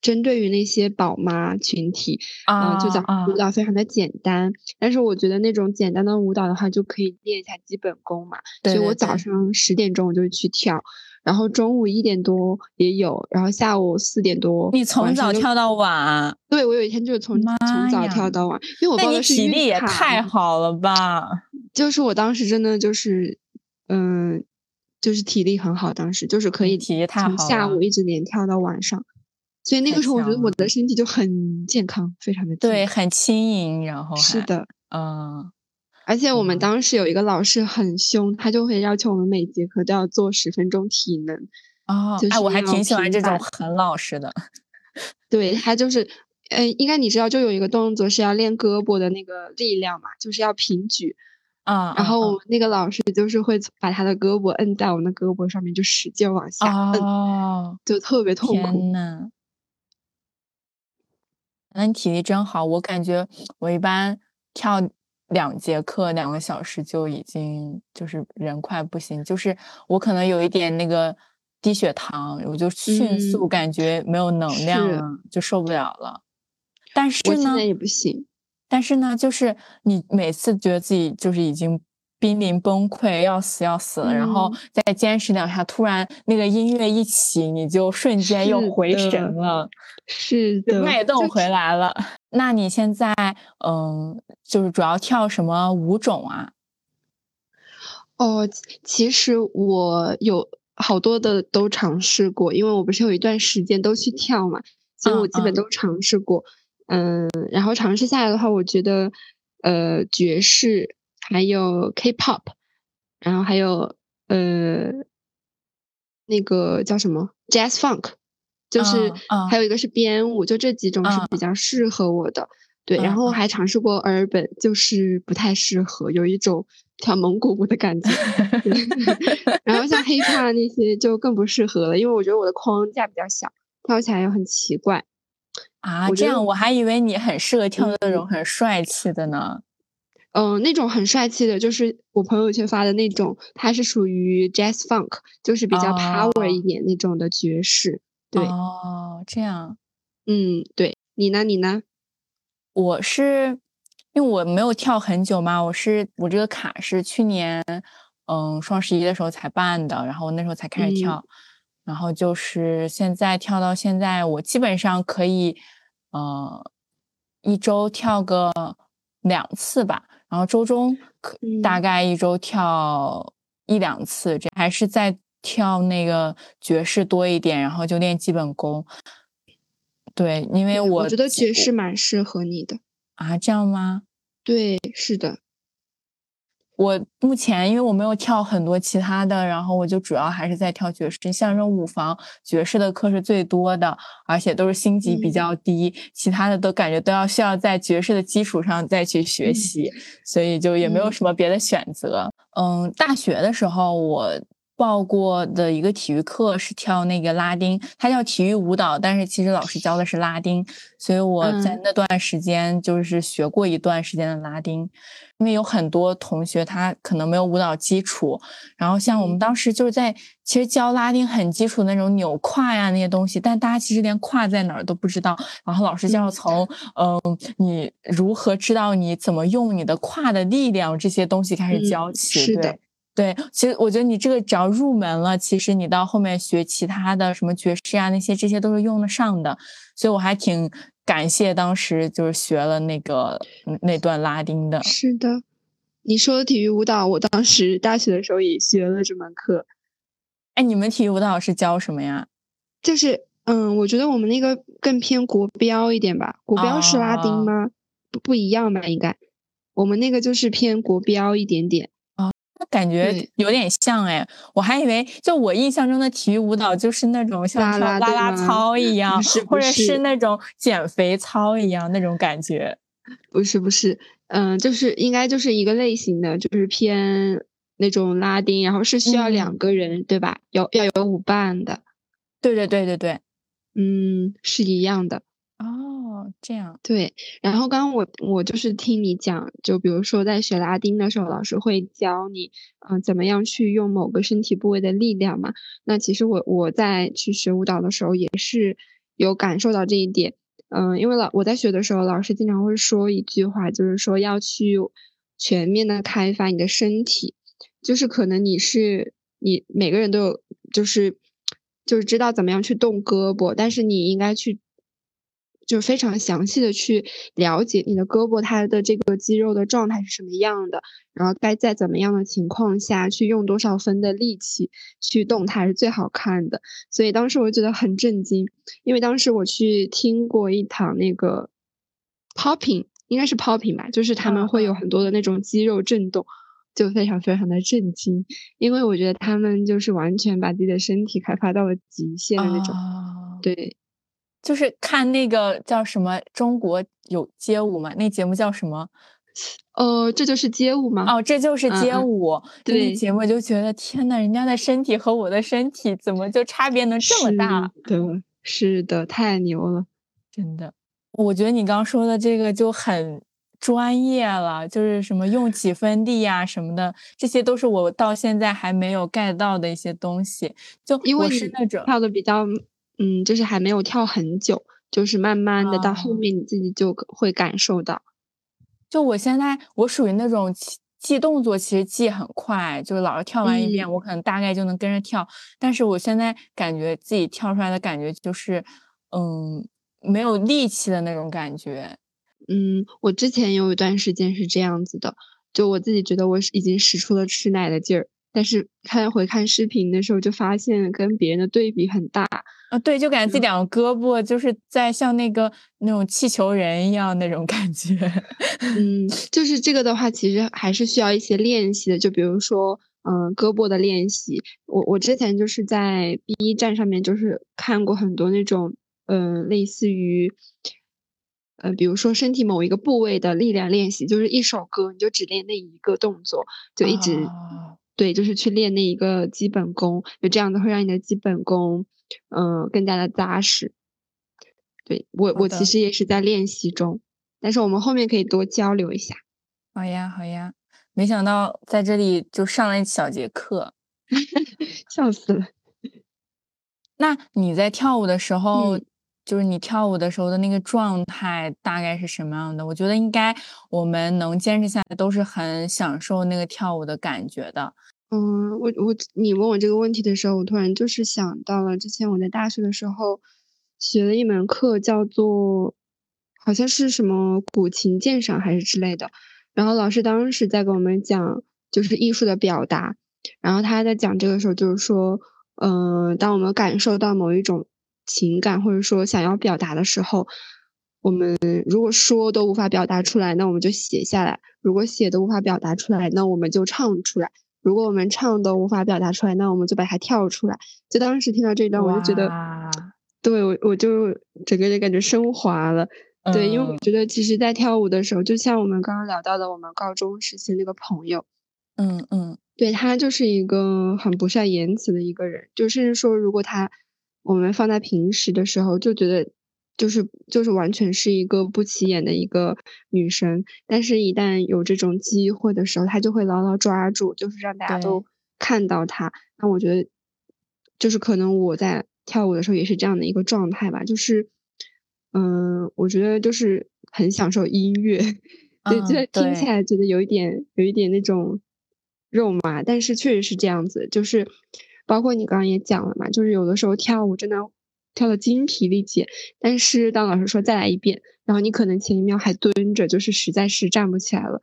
针对于那些宝妈群体，啊，就讲舞蹈非常的简单，但是我觉得那种简单的舞蹈的话，就可以练一下基本功嘛。所以我早上十点钟我就去跳，然后中午一点多也有，然后下午四点多。你从早跳到晚？对，我有一天就是从从早跳到晚，因为我报的是体力也太好了吧！就是我当时真的就是，嗯，就是体力很好，当时就是可以体下午一直连跳到晚上。所以那个时候，我觉得我的身体就很健康，非常的对，很轻盈。然后是的，嗯，而且我们当时有一个老师很凶，他就会要求我们每节课都要做十分钟体能。哦，哎，我还挺喜欢这种很老实的。<laughs> 对他就是，呃，应该你知道，就有一个动作是要练胳膊的那个力量嘛，就是要平举。啊，然后那个老师就是会把他的胳膊摁在我们的胳膊上面，就使劲往下摁，就特别痛苦。天呐。那你体力真好，我感觉我一般跳两节课两个小时就已经就是人快不行，就是我可能有一点那个低血糖，我就迅速感觉没有能量了，就受不了了。但是呢，也不行。但是呢，就是你每次觉得自己就是已经。濒临崩溃，要死要死了，然后再坚持两下，突然那个音乐一起，你就瞬间又回神了，是的，脉动回来了。那你现在，嗯，就是主要跳什么舞种啊？哦，其实我有好多的都尝试过，因为我不是有一段时间都去跳嘛，所以我基本都尝试过。嗯，然后尝试下来的话，我觉得，呃，爵士。还有 K-pop，然后还有呃，那个叫什么 Jazz Funk，就是还有一个是编舞，就这几种是比较适合我的。对，然后还尝试过尔本，就是不太适合，有一种跳蒙古舞的感觉。<laughs> 然后像 Hip-hop 那些就更不适合了，因为我觉得我的框架比较小，跳起来又很奇怪。啊，这样我还以为你很适合跳那种很帅气的呢。嗯，那种很帅气的，就是我朋友圈发的那种，它是属于 Jazz Funk，就是比较 Power 一点那种的爵士。对，哦，这样，嗯，对你呢？你呢？我是因为我没有跳很久嘛，我是我这个卡是去年嗯双十一的时候才办的，然后那时候才开始跳，然后就是现在跳到现在，我基本上可以呃一周跳个两次吧。然后周中可大概一周跳一两次，这还是在跳那个爵士多一点，然后就练基本功。对，因为我觉得爵士蛮适合你的啊，这样吗？对，是的。我目前因为我没有跳很多其他的，然后我就主要还是在跳爵士。像这种舞房爵士的课是最多的，而且都是星级比较低，其他的都感觉都要需要在爵士的基础上再去学习，所以就也没有什么别的选择。嗯，大学的时候我。报过的一个体育课是跳那个拉丁，它叫体育舞蹈，但是其实老师教的是拉丁，所以我在那段时间就是学过一段时间的拉丁。因为有很多同学他可能没有舞蹈基础，然后像我们当时就是在其实教拉丁很基础的那种扭胯呀那些东西，但大家其实连胯在哪儿都不知道，然后老师就要从嗯你如何知道你怎么用你的胯的力量这些东西开始教起，是的。对，其实我觉得你这个只要入门了，其实你到后面学其他的什么爵士啊那些，这些都是用得上的。所以我还挺感谢当时就是学了那个那段拉丁的。是的，你说的体育舞蹈，我当时大学的时候也学了这门课。哎，你们体育舞蹈是教什么呀？就是嗯，我觉得我们那个更偏国标一点吧。国标是拉丁吗？不不一样吧？应该，我们那个就是偏国标一点点。那感觉有点像哎，我还以为就我印象中的体育舞蹈就是那种像跳啦啦操一样，或者是那种减肥操一样那种感觉。不是不是，嗯，就是应该就是一个类型的，就是偏那种拉丁，然后是需要两个人对吧？有要有舞伴的。对对对对对，嗯，是一样的。这样对，然后刚刚我我就是听你讲，就比如说在学拉丁的时候，老师会教你，嗯，怎么样去用某个身体部位的力量嘛。那其实我我在去学舞蹈的时候也是有感受到这一点，嗯，因为老我在学的时候，老师经常会说一句话，就是说要去全面的开发你的身体，就是可能你是你每个人都有，就是就是知道怎么样去动胳膊，但是你应该去。就非常详细的去了解你的胳膊它的这个肌肉的状态是什么样的，然后该在怎么样的情况下去用多少分的力气去动它是最好看的。所以当时我觉得很震惊，因为当时我去听过一堂那个 popping，应该是 popping 吧，就是他们会有很多的那种肌肉震动，就非常非常的震惊，因为我觉得他们就是完全把自己的身体开发到了极限的那种，对。就是看那个叫什么中国有街舞嘛？那节目叫什么？呃，这就是街舞吗？哦，这就是街舞。对，节目就觉得天呐，人家的身体和我的身体怎么就差别能这么大？对，是的，太牛了，真的。我觉得你刚说的这个就很专业了，就是什么用几分力呀什么的，这些都是我到现在还没有 get 到的一些东西。就因为是那种跳的比较。嗯，就是还没有跳很久，就是慢慢的到后面你自己就会感受到。就我现在，我属于那种记动作其实记很快，就是老师跳完一遍，我可能大概就能跟着跳。但是我现在感觉自己跳出来的感觉就是，嗯，没有力气的那种感觉。嗯，我之前有一段时间是这样子的，就我自己觉得我已经使出了吃奶的劲儿。但是看回看视频的时候，就发现跟别人的对比很大啊！对，就感觉自己两个胳膊就是在像那个那种气球人一样那种感觉。<laughs> 嗯，就是这个的话，其实还是需要一些练习的。就比如说，嗯，胳膊的练习。我我之前就是在 B 站上面就是看过很多那种，嗯，类似于，呃，比如说身体某一个部位的力量练习，就是一首歌你就只练那一个动作，就一直。对，就是去练那一个基本功，就这样子会让你的基本功，嗯，更加的扎实。对我，我其实也是在练习中，但是我们后面可以多交流一下。好呀，好呀，没想到在这里就上了一小节课，<laughs> 笑死了。那你在跳舞的时候？就是你跳舞的时候的那个状态大概是什么样的？我觉得应该我们能坚持下来都是很享受那个跳舞的感觉的。嗯，我我你问我这个问题的时候，我突然就是想到了之前我在大学的时候学了一门课，叫做好像是什么古琴鉴赏还是之类的。然后老师当时在给我们讲就是艺术的表达，然后他在讲这个时候就是说，嗯，当我们感受到某一种。情感或者说想要表达的时候，我们如果说都无法表达出来，那我们就写下来；如果写都无法表达出来，那我们就唱出来；如果我们唱都无法表达出来，那我们就把它跳出来。就当时听到这一段，我就觉得，对我我就整个人感觉升华了。对，因为我觉得其实，在跳舞的时候，就像我们刚刚聊到的，我们高中时期那个朋友，嗯嗯，对他就是一个很不善言辞的一个人，就甚至说，如果他。我们放在平时的时候就觉得，就是就是完全是一个不起眼的一个女生，但是一旦有这种机会的时候，她就会牢牢抓住，就是让大家都看到她。那我觉得，就是可能我在跳舞的时候也是这样的一个状态吧，就是，嗯，我觉得就是很享受音乐，对，就听起来觉得有一点有一点那种肉麻，但是确实是这样子，就是包括你刚刚也讲了嘛，就是有的时候跳舞真的跳的精疲力竭，但是当老师说再来一遍，然后你可能前一秒还蹲着，就是实在是站不起来了，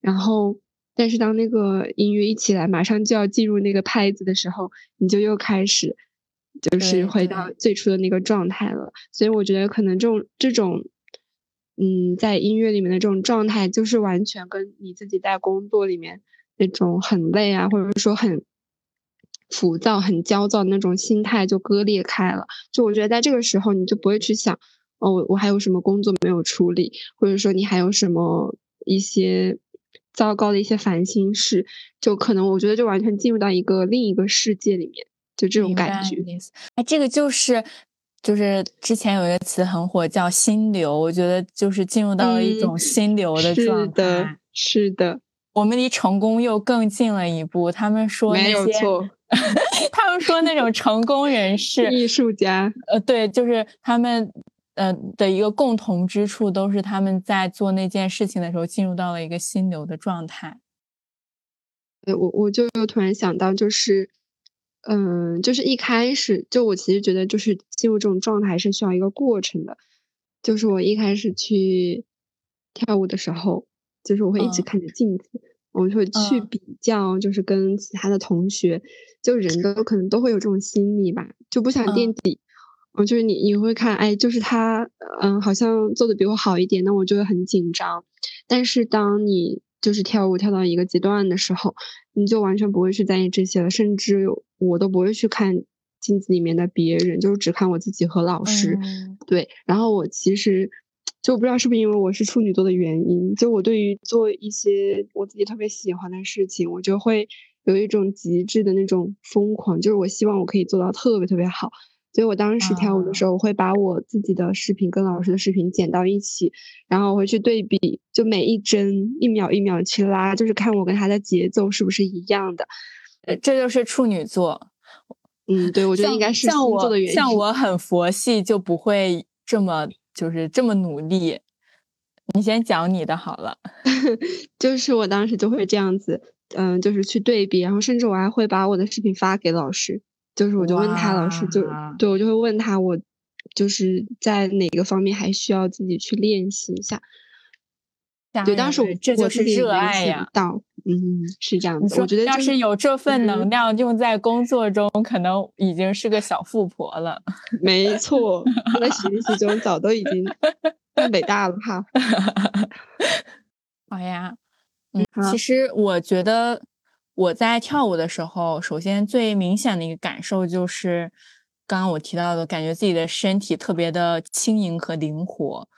然后但是当那个音乐一起来，马上就要进入那个拍子的时候，你就又开始就是回到最初的那个状态了，所以我觉得可能这种这种。嗯，在音乐里面的这种状态，就是完全跟你自己在工作里面那种很累啊，或者说很浮躁、很焦躁的那种心态就割裂开了。就我觉得，在这个时候，你就不会去想，哦，我我还有什么工作没有处理，或者说你还有什么一些糟糕的一些烦心事，就可能我觉得就完全进入到一个另一个世界里面，就这种感觉。哎，这个就是。就是之前有一个词很火，叫心流。我觉得就是进入到了一种心流的状态。是的，是的。我们离成功又更近了一步。他们说没有错。<laughs> 他们说那种成功人士、艺术家，呃，对，就是他们呃的一个共同之处，都是他们在做那件事情的时候进入到了一个心流的状态。对，我我就突然想到，就是。嗯，就是一开始就我其实觉得，就是进入这种状态是需要一个过程的。就是我一开始去跳舞的时候，就是我会一直看着镜子，我就会去比较，就是跟其他的同学，就人都可能都会有这种心理吧，就不想垫底。嗯，就是你你会看，哎，就是他，嗯，好像做的比我好一点，那我就会很紧张。但是当你就是跳舞跳到一个阶段的时候，你就完全不会去在意这些了，甚至我都不会去看镜子里面的别人，就是只看我自己和老师。对，然后我其实就不知道是不是因为我是处女座的原因，就我对于做一些我自己特别喜欢的事情，我就会有一种极致的那种疯狂，就是我希望我可以做到特别特别好。所以我当时跳舞的时候，我会把我自己的视频跟老师的视频剪到一起，然后我会去对比，就每一帧一秒一秒去拉，就是看我跟他的节奏是不是一样的。呃，这就是处女座。嗯，对，我觉得应该是星座的，原因。像我很佛系，就不会这么就是这么努力。你先讲你的好了。<laughs> 就是我当时就会这样子，嗯，就是去对比，然后甚至我还会把我的视频发给老师。就是我就问他老师，就对我就会问他，我就是在哪个方面还需要自己去练习一下。对，当时我这就是热爱呀。到，嗯，是这样子。我觉得要是有这份能量用在工作中，可能已经是个小富婆了。<laughs> 没错，在学习中早都已经 <laughs> 上北大了哈。好呀，嗯，其实我觉得。我在跳舞的时候，首先最明显的一个感受就是，刚刚我提到的，感觉自己的身体特别的轻盈和灵活，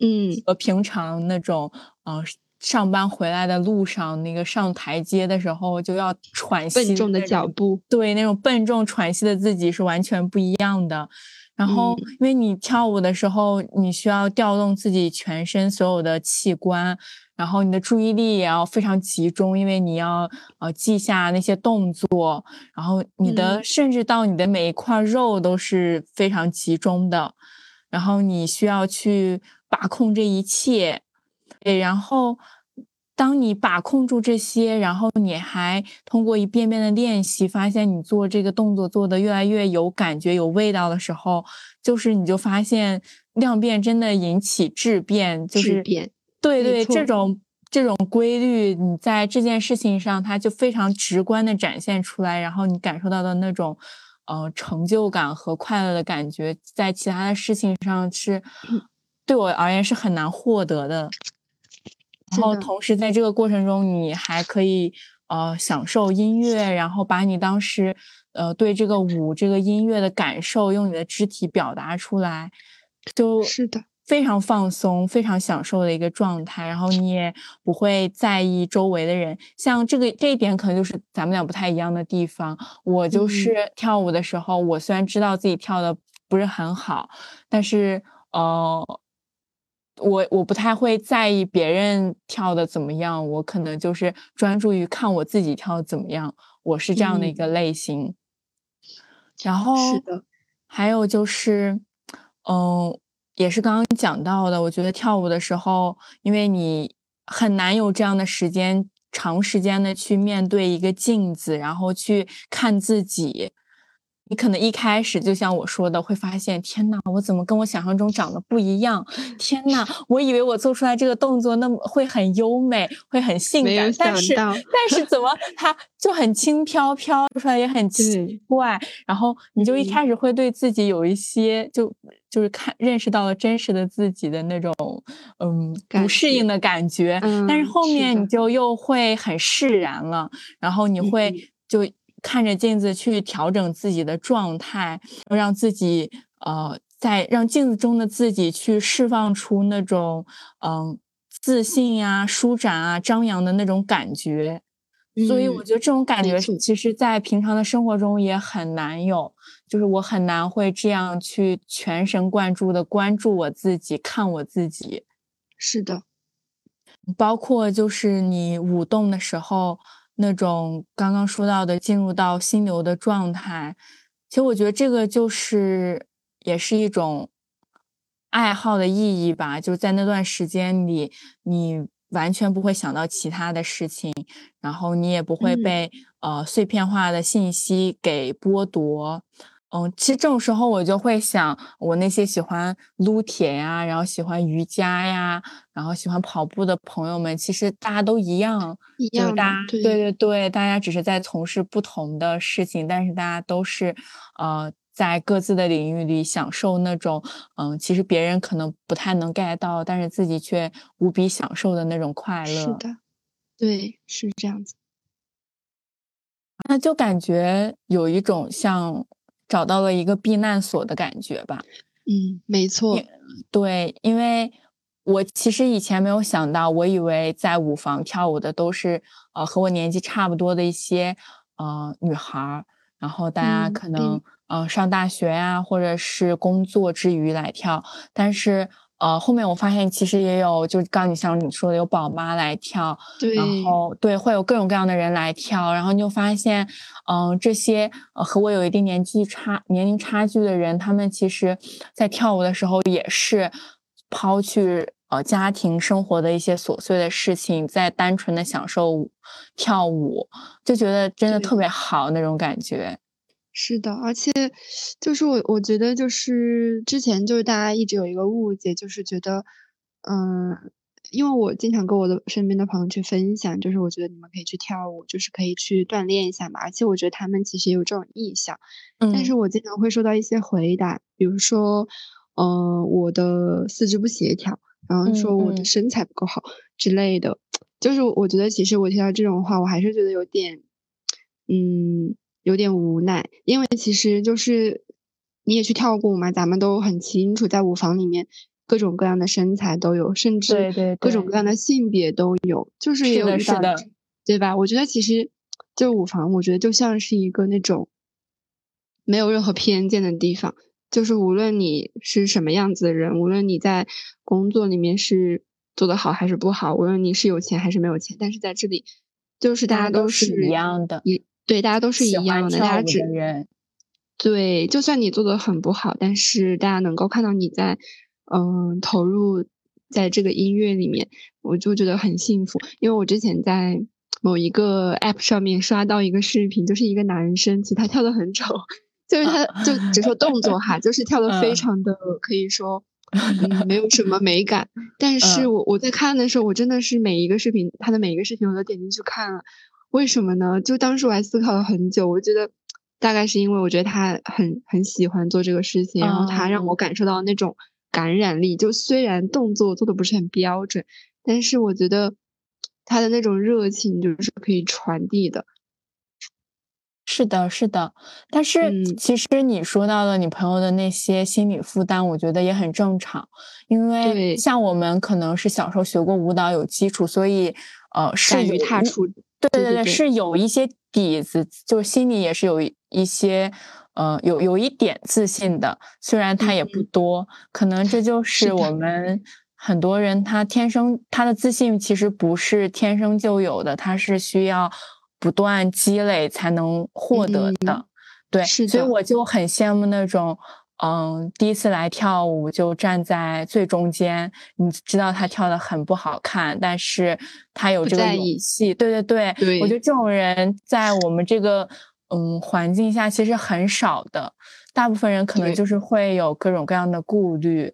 嗯，和平常那种，呃，上班回来的路上，那个上台阶的时候就要喘息笨重的脚步，对，那种笨重喘息的自己是完全不一样的。然后，因为你跳舞的时候，你需要调动自己全身所有的器官。然后你的注意力也要非常集中，因为你要呃记下那些动作，然后你的甚至到你的每一块肉都是非常集中的，然后你需要去把控这一切，对，然后当你把控住这些，然后你还通过一遍遍的练习，发现你做这个动作做的越来越有感觉、有味道的时候，就是你就发现量变真的引起质变，就是变。对对，这种这种规律，你在这件事情上，它就非常直观的展现出来，然后你感受到的那种呃成就感和快乐的感觉，在其他的事情上是对我而言是很难获得的。然后同时在这个过程中，你还可以呃享受音乐，然后把你当时呃对这个舞这个音乐的感受，用你的肢体表达出来，就是的。非常放松、非常享受的一个状态，然后你也不会在意周围的人。像这个这一点，可能就是咱们俩不太一样的地方。我就是跳舞的时候，我虽然知道自己跳的不是很好，但是呃，我我不太会在意别人跳的怎么样，我可能就是专注于看我自己跳的怎么样。我是这样的一个类型。然后是的，还有就是，嗯。也是刚刚讲到的，我觉得跳舞的时候，因为你很难有这样的时间长时间的去面对一个镜子，然后去看自己。你可能一开始就像我说的，会发现天呐，我怎么跟我想象中长得不一样？天呐，<laughs> 我以为我做出来这个动作那么会很优美，会很性感，但是但是怎么 <laughs> 它就很轻飘飘做出来也很奇怪？然后你就一开始会对自己有一些就就是看认识到了真实的自己的那种嗯不适应的感觉，但是后面你就又会很释然了，然后你会就。看着镜子去调整自己的状态，让自己呃，在让镜子中的自己去释放出那种嗯自信呀、舒展啊、张扬的那种感觉。所以我觉得这种感觉其实，在平常的生活中也很难有，就是我很难会这样去全神贯注的关注我自己，看我自己。是的，包括就是你舞动的时候。那种刚刚说到的进入到心流的状态，其实我觉得这个就是也是一种爱好的意义吧。就是在那段时间里，你完全不会想到其他的事情，然后你也不会被呃碎片化的信息给剥夺。嗯，其实这种时候我就会想，我那些喜欢撸铁呀，然后喜欢瑜伽呀，然后喜欢跑步的朋友们，其实大家都一样，一样，大家对对对，大家只是在从事不同的事情，但是大家都是呃在各自的领域里享受那种嗯，其实别人可能不太能 get 到，但是自己却无比享受的那种快乐。是的，对，是这样子。那就感觉有一种像。找到了一个避难所的感觉吧。嗯，没错。对，因为我其实以前没有想到，我以为在舞房跳舞的都是呃和我年纪差不多的一些呃女孩儿，然后大家可能嗯上大学呀，或者是工作之余来跳，但是。呃，后面我发现其实也有，就刚你像你说的，有宝妈来跳，然后对，会有各种各样的人来跳，然后你就发现，嗯，这些呃和我有一定年纪差、年龄差距的人，他们其实在跳舞的时候也是抛去呃家庭生活的一些琐碎的事情，在单纯的享受跳舞，就觉得真的特别好那种感觉。是的，而且就是我，我觉得就是之前就是大家一直有一个误解，就是觉得，嗯，因为我经常跟我的身边的朋友去分享，就是我觉得你们可以去跳舞，就是可以去锻炼一下嘛。而且我觉得他们其实也有这种意向，但是我经常会收到一些回答，比如说，嗯，我的四肢不协调，然后说我的身材不够好之类的。就是我觉得其实我听到这种话，我还是觉得有点，嗯。有点无奈，因为其实就是你也去跳过舞嘛，咱们都很清楚，在舞房里面各种各样的身材都有，甚至各种各样的性别都有，就是也有遇到，对吧？我觉得其实就舞房，我觉得就像是一个那种没有任何偏见的地方，就是无论你是什么样子的人，无论你在工作里面是做得好还是不好，无论你是有钱还是没有钱，但是在这里就是大家都是一样的。一对，大家都是一样的，大家只对，就算你做的很不好，但是大家能够看到你在嗯投入在这个音乐里面，我就觉得很幸福。因为我之前在某一个 app 上面刷到一个视频，就是一个男生，其实他跳的很丑，<laughs> 就是他就只说动作哈，就是跳的非常的可以说 <laughs> 嗯没有什么美感。但是我我在看的时候，我真的是每一个视频，他的每一个视频我都点进去看了。为什么呢？就当时我还思考了很久，我觉得大概是因为我觉得他很很喜欢做这个事情，然后他让我感受到那种感染力。就虽然动作做的不是很标准，但是我觉得他的那种热情就是可以传递的。是的，是的。但是其实你说到了你朋友的那些心理负担，我觉得也很正常，因为像我们可能是小时候学过舞蹈有基础，所以呃，善于踏出。对对对，是有一些底子，就是心里也是有一些，呃，有有一点自信的，虽然他也不多，可能这就是我们很多人他天生他的自信其实不是天生就有的，他是需要不断积累才能获得的。对，所以我就很羡慕那种，嗯，第一次来跳舞就站在最中间，你知道他跳的很不好看，但是他有这个勇气。对对对，对我觉得这种人在我们这个嗯环境下其实很少的，大部分人可能就是会有各种各样的顾虑。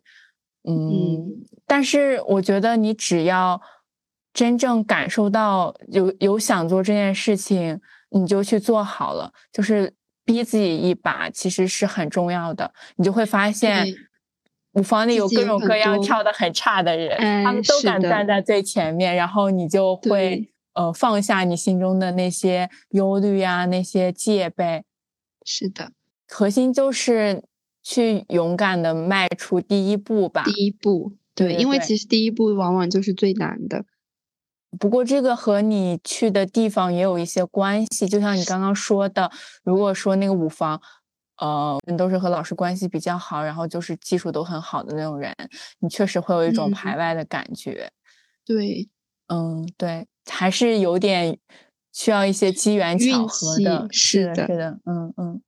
嗯，但是我觉得你只要真正感受到有有想做这件事情，你就去做好了，就是逼自己一把，其实是很重要的。你就会发现，舞房里有各种各样跳的很差的人，他们都敢站在最前面，然后你就会呃放下你心中的那些忧虑啊，那些戒备。是的，核心就是。去勇敢的迈出第一步吧。第一步，对，因为其实第一步往往就是最难的。不过这个和你去的地方也有一些关系，就像你刚刚说的，如果说那个舞房，呃，都是和老师关系比较好，然后就是技术都很好的那种人，你确实会有一种排外的感觉。对，嗯，对，还是有点需要一些机缘巧合的。是的，是的，嗯嗯。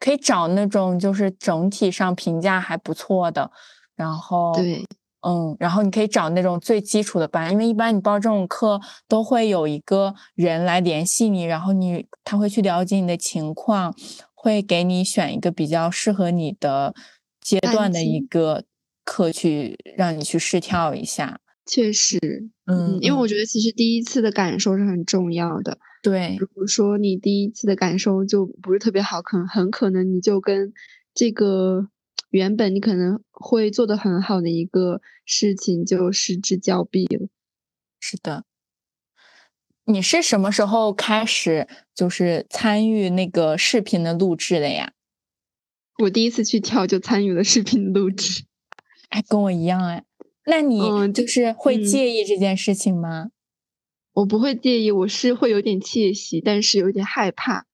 可以找那种就是整体上评价还不错的，然后对，嗯，然后你可以找那种最基础的班，因为一般你报这种课都会有一个人来联系你，然后你他会去了解你的情况，会给你选一个比较适合你的阶段的一个课去让你去试跳一下。确实，嗯，因为我觉得其实第一次的感受是很重要的。对，如果说你第一次的感受就不是特别好，可能很可能你就跟这个原本你可能会做的很好的一个事情就失之交臂了。是的，你是什么时候开始就是参与那个视频的录制的呀？我第一次去跳就参与了视频录制，哎，跟我一样哎。那你就是会介意这件事情吗？我不会介意，我是会有点窃喜，但是有点害怕。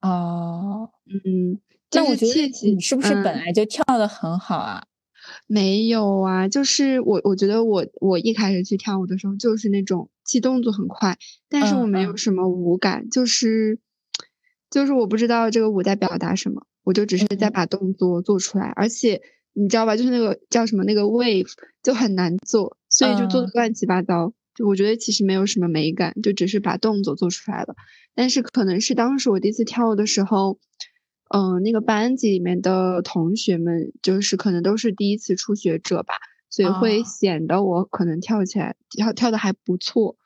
哦，嗯，那我觉得你是不是本来就跳的很好啊？没有啊，就是我，我觉得我我一开始去跳舞的时候就是那种记动作很快，但是我没有什么舞感，就是就是我不知道这个舞在表达什么，我就只是在把动作做出来，而且你知道吧，就是那个叫什么那个 wave 就很难做，所以就做的乱七八糟。就我觉得其实没有什么美感，就只是把动作做出来了。但是可能是当时我第一次跳的时候，嗯，那个班级里面的同学们就是可能都是第一次初学者吧，所以会显得我可能跳起来跳跳的还不错。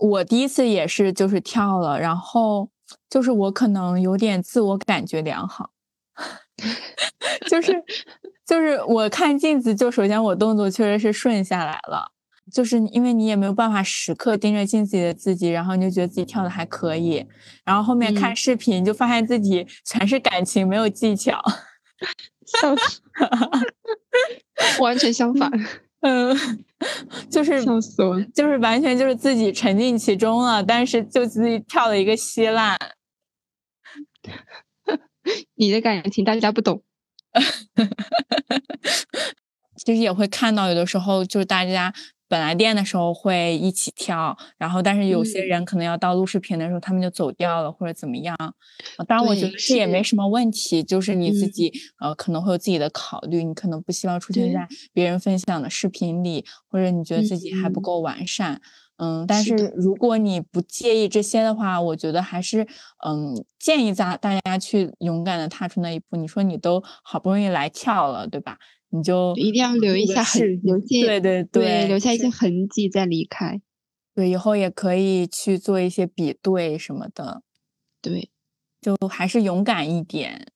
我第一次也是就是跳了，然后就是我可能有点自我感觉良好，<laughs> 就是就是我看镜子，就首先我动作确实是顺下来了。就是因为你也没有办法时刻盯着镜子里的自己，然后你就觉得自己跳的还可以，然后后面看视频就发现自己全是感情，没有技巧，笑死，完全相反，嗯，就是笑死我，就是完全就是自己沉浸其中了，但是就自己跳了一个稀烂，<laughs> 你的感情大家不懂。<laughs> 其实也会看到有的时候就是大家。本来练的时候会一起跳，然后但是有些人可能要到录视频的时候，他们就走掉了或者怎么样。当然，我觉得这也没什么问题，就是你自己呃可能会有自己的考虑，你可能不希望出现在别人分享的视频里，或者你觉得自己还不够完善。嗯，但是如果你不介意这些的话，我觉得还是嗯建议大大家去勇敢的踏出那一步。你说你都好不容易来跳了，对吧？你就一定要留一下痕，留下对对对，留下一些痕迹再离开。对，以后也可以去做一些比对什么的。对，就还是勇敢一点。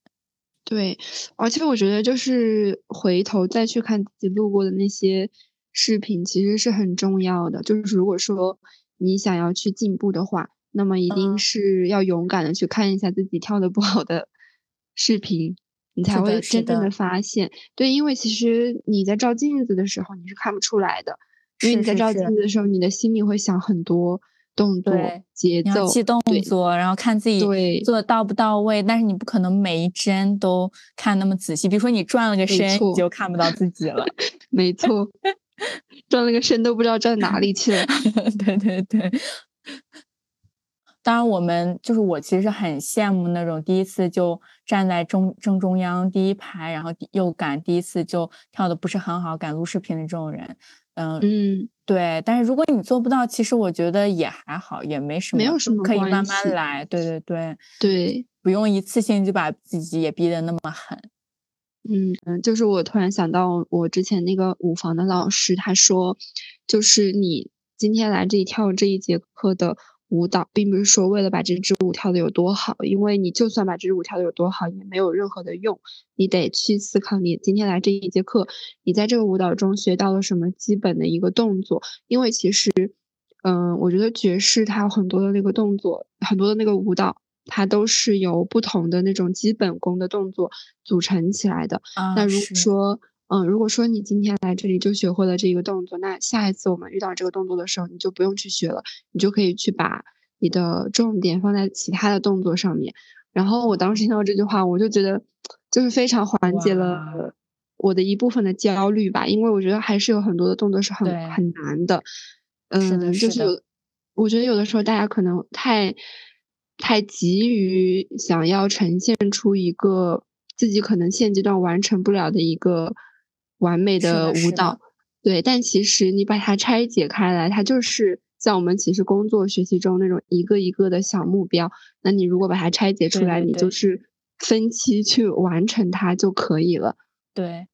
对，而且我觉得就是回头再去看自己路过的那些视频，其实是很重要的。就是如果说你想要去进步的话，那么一定是要勇敢的去看一下自己跳的不好的 <laughs> 视频。你才会真正的发现，对，因为其实你在照镜子的时候你是看不出来的，因为你在照镜子的时候，你的心里会想很多动作、节奏、记动作，然后看自己做的到不到位。但是你不可能每一帧都看那么仔细，比如说你转了个身，你就看不到自己了。<laughs> 没错，转了个身都不知道转哪里去了。<laughs> 对对对。当然我们就是我其实很羡慕那种第一次就站在中正中央第一排，然后又敢第一次就跳的不是很好，敢录视频的这种人。嗯嗯，对。但是如果你做不到，其实我觉得也还好，也没什么，没有什么可以慢慢来。对对对对，不用一次性就把自己也逼得那么狠。嗯嗯，就是我突然想到，我之前那个舞房的老师，他说，就是你今天来这里跳这一节课的舞蹈，并不是说为了把这支舞跳的有多好，因为你就算把这支舞跳的有多好，也没有任何的用。你得去思考，你今天来这一节课，你在这个舞蹈中学到了什么基本的一个动作？因为其实，嗯，我觉得爵士它有很多的那个动作，很多的那个舞蹈。它都是由不同的那种基本功的动作组成起来的。那如果说，嗯，如果说你今天来这里就学会了这个动作，那下一次我们遇到这个动作的时候，你就不用去学了，你就可以去把你的重点放在其他的动作上面。然后我当时听到这句话，我就觉得就是非常缓解了我的一部分的焦虑吧，因为我觉得还是有很多的动作是很很难的。嗯，就是我觉得有的时候大家可能太。太急于想要呈现出一个自己可能现阶段完成不了的一个完美的舞蹈，对。但其实你把它拆解开来，它就是像我们其实工作学习中那种一个一个的小目标。那你如果把它拆解出来，你就是分期去完成它就可以了。对。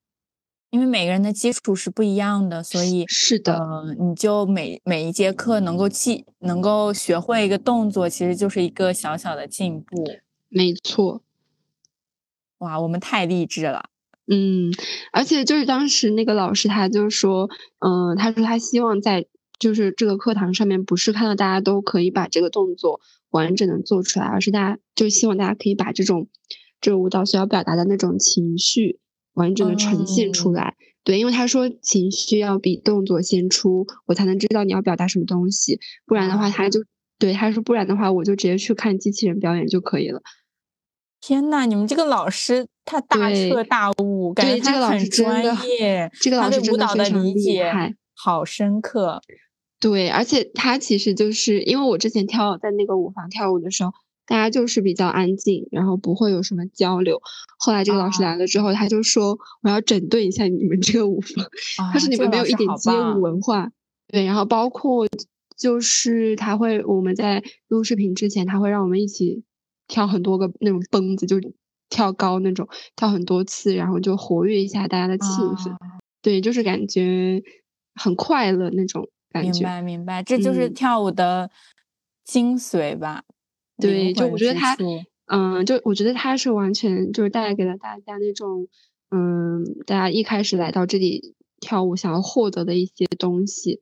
因为每个人的基础是不一样的，所以是的，你就每每一节课能够记，能够学会一个动作，其实就是一个小小的进步。没错，哇，我们太励志了。嗯，而且就是当时那个老师他就说，嗯，他说他希望在就是这个课堂上面，不是看到大家都可以把这个动作完整的做出来，而是大家就希望大家可以把这种这个舞蹈所要表达的那种情绪。完整的呈现出来，对，因为他说情绪要比动作先出，我才能知道你要表达什么东西，不然的话他就对他说，不然的话我就直接去看机器人表演就可以了。天呐，你们这个老师他大彻大悟，感觉他很专业，这个老师对舞蹈的理解害，好深刻。对，而且他其实就是因为我之前跳在那个舞房跳舞的时候。大家就是比较安静，然后不会有什么交流。后来这个老师来了之后，他就说：“我要整顿一下你们这个舞风。<laughs> ”他说：“你们没有一点街舞文化。”对，然后包括就是他会我们在录视频之前，他会让我们一起跳很多个那种蹦子，就跳高那种，跳很多次，然后就活跃一下大家的气氛。对，就是感觉很快乐那种感觉。明白，明白，这就是跳舞的精髓吧。对，就我觉得他，嗯，就我觉得他是完全就是带给了大家那种，嗯，大家一开始来到这里跳舞想要获得的一些东西。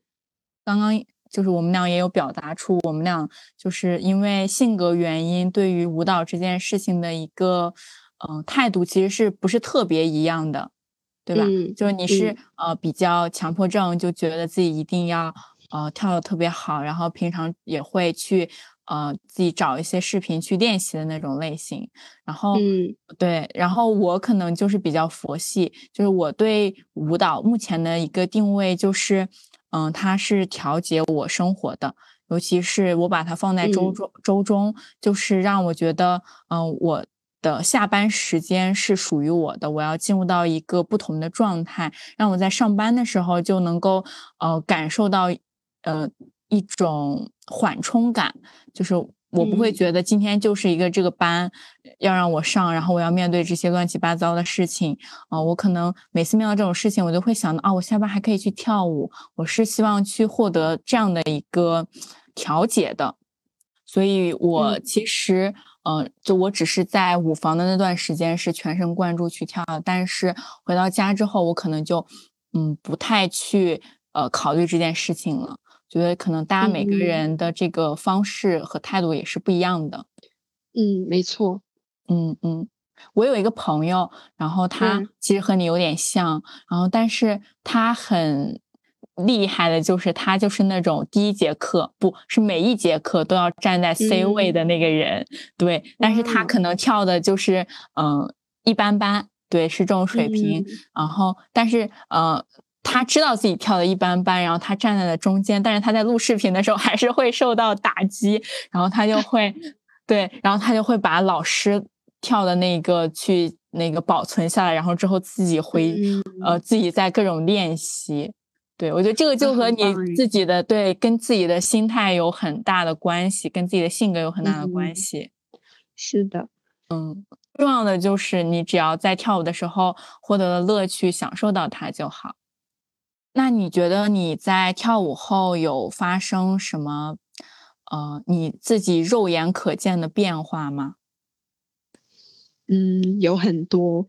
刚刚就是我们俩也有表达出，我们俩就是因为性格原因，对于舞蹈这件事情的一个，嗯，态度其实是不是特别一样的，对吧？就是你是呃比较强迫症，就觉得自己一定要呃跳的特别好，然后平常也会去。呃，自己找一些视频去练习的那种类型，然后，对，然后我可能就是比较佛系，就是我对舞蹈目前的一个定位就是，嗯，它是调节我生活的，尤其是我把它放在周中，周中就是让我觉得，嗯，我的下班时间是属于我的，我要进入到一个不同的状态，让我在上班的时候就能够，呃，感受到，呃。一种缓冲感，就是我不会觉得今天就是一个这个班要让我上，然后我要面对这些乱七八糟的事情啊。我可能每次面对这种事情，我就会想到啊，我下班还可以去跳舞。我是希望去获得这样的一个调节的，所以我其实嗯，就我只是在舞房的那段时间是全神贯注去跳，但是回到家之后，我可能就嗯不太去呃考虑这件事情了。觉得可能大家每个人的这个方式和态度也是不一样的。嗯，没错。嗯嗯，我有一个朋友，然后他其实和你有点像，然后但是他很厉害的，就是他就是那种第一节课不是每一节课都要站在 C 位的那个人。对，但是他可能跳的就是嗯一般般，对，是这种水平。然后，但是呃。他知道自己跳的一般般，然后他站在了中间，但是他在录视频的时候还是会受到打击，然后他就会 <laughs> 对，然后他就会把老师跳的那个去那个保存下来，然后之后自己回呃自己在各种练习。对我觉得这个就和你自己的对跟自己的心态有很大的关系，跟自己的性格有很大的关系。是的，嗯。重要的就是你只要在跳舞的时候获得了乐趣，享受到它就好。那你觉得你在跳舞后有发生什么呃你自己肉眼可见的变化吗？嗯，有很多。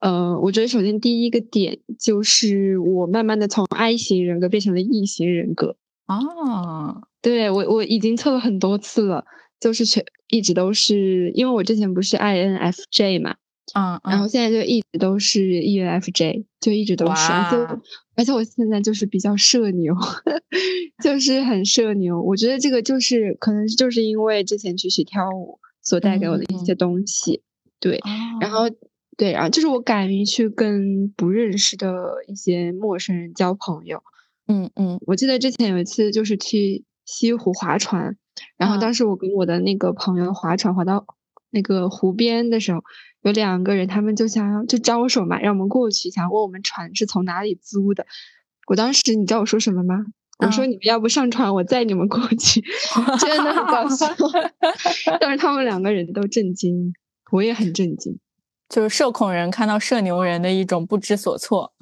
呃，我觉得首先第一个点就是我慢慢的从 I 型人格变成了 E 型人格。哦，对我我已经测了很多次了。就是全一直都是，因为我之前不是 INFJ 嘛，啊，然后现在就一直都是 ENFJ，就一直都是，就而且我现在就是比较社牛，<laughs> 就是很社牛。我觉得这个就是可能就是因为之前去学跳舞所带给我的一些东西，对，然后。对，然后就是我敢于去跟不认识的一些陌生人交朋友，嗯嗯，我记得之前有一次就是去西湖划船。然后当时我跟我的那个朋友划船划到那个湖边的时候，有两个人，他们就想要就招手嘛，让我们过去，想问我们船是从哪里租的。我当时你知道我说什么吗？我说你们要不上船，我载你们过去，<laughs> 真的很搞笑。<laughs> 但是他们两个人都震惊，我也很震惊，就是社恐人看到社牛人的一种不知所措。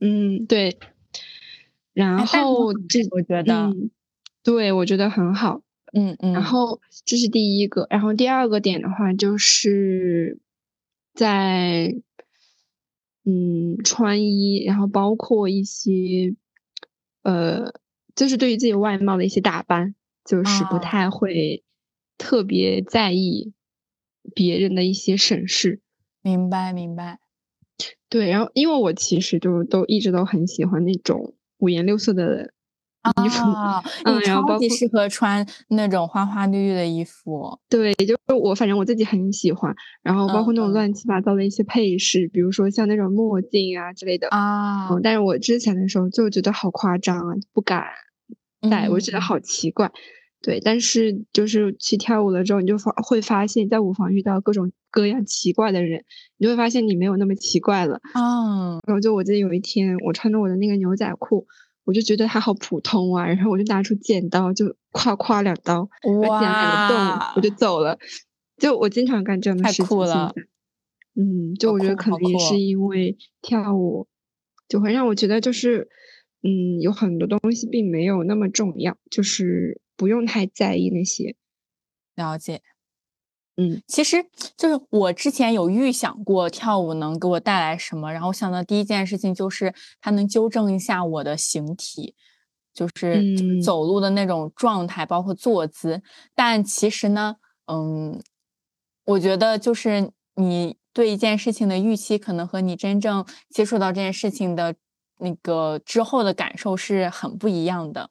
嗯，对。然后这我觉得。对，我觉得很好，嗯嗯。然后这是第一个，然后第二个点的话，就是在嗯穿衣，然后包括一些呃，就是对于自己外貌的一些打扮，就是不太会特别在意别人的一些审视。明白明白。对，然后因为我其实就都一直都很喜欢那种五颜六色的。衣服啊，你超级适合穿那种花花绿绿的衣服。对，就是我，反正我自己很喜欢。然后包括那种乱七八糟的一些配饰，比如说像那种墨镜啊之类的啊。但是我之前的时候就觉得好夸张啊，不敢戴，我觉得好奇怪。对，但是就是去跳舞了之后，你就发会发现，在舞房遇到各种各样奇怪的人，你就会发现你没有那么奇怪了。嗯。然后就我记得有一天，我穿着我的那个牛仔裤。我就觉得它好普通啊，然后我就拿出剪刀，就夸夸两刀，把剪两个洞，我就走了。就我经常干这样的事情。太酷了。嗯，就我觉得可能也是因为跳舞，就会让我觉得就是，嗯，有很多东西并没有那么重要，就是不用太在意那些。了解。嗯，其实就是我之前有预想过跳舞能给我带来什么，然后想到第一件事情就是它能纠正一下我的形体，就是走路的那种状态，包括坐姿。但其实呢，嗯，我觉得就是你对一件事情的预期，可能和你真正接触到这件事情的那个之后的感受是很不一样的，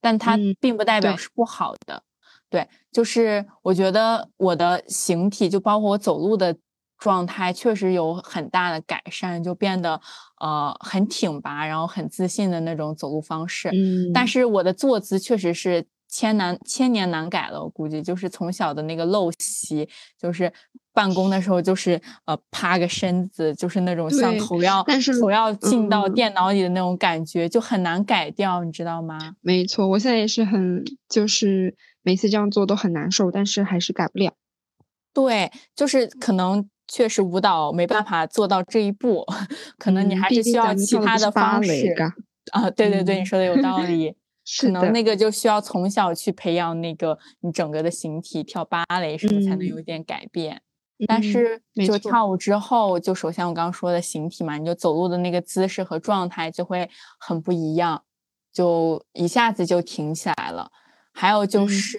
但它并不代表是不好的。对，就是我觉得我的形体，就包括我走路的状态，确实有很大的改善，就变得呃很挺拔，然后很自信的那种走路方式。嗯，但是我的坐姿确实是千难千年难改了，我估计就是从小的那个陋习，就是办公的时候就是呃趴个身子，就是那种像头要但是头要进到电脑里的那种感觉，就很难改掉，你知道吗？没错，我现在也是很就是。每次这样做都很难受，但是还是改不了。对，就是可能确实舞蹈没办法做到这一步，可能你还是需要其他的方式啊。对对对，你说的有道理。<laughs> 可能那个就需要从小去培养那个你整个的形体，跳芭蕾什么才能有一点改变。但是就跳舞之后，就首先我刚刚说的形体嘛，你就走路的那个姿势和状态就会很不一样，就一下子就挺起来了。还有就是，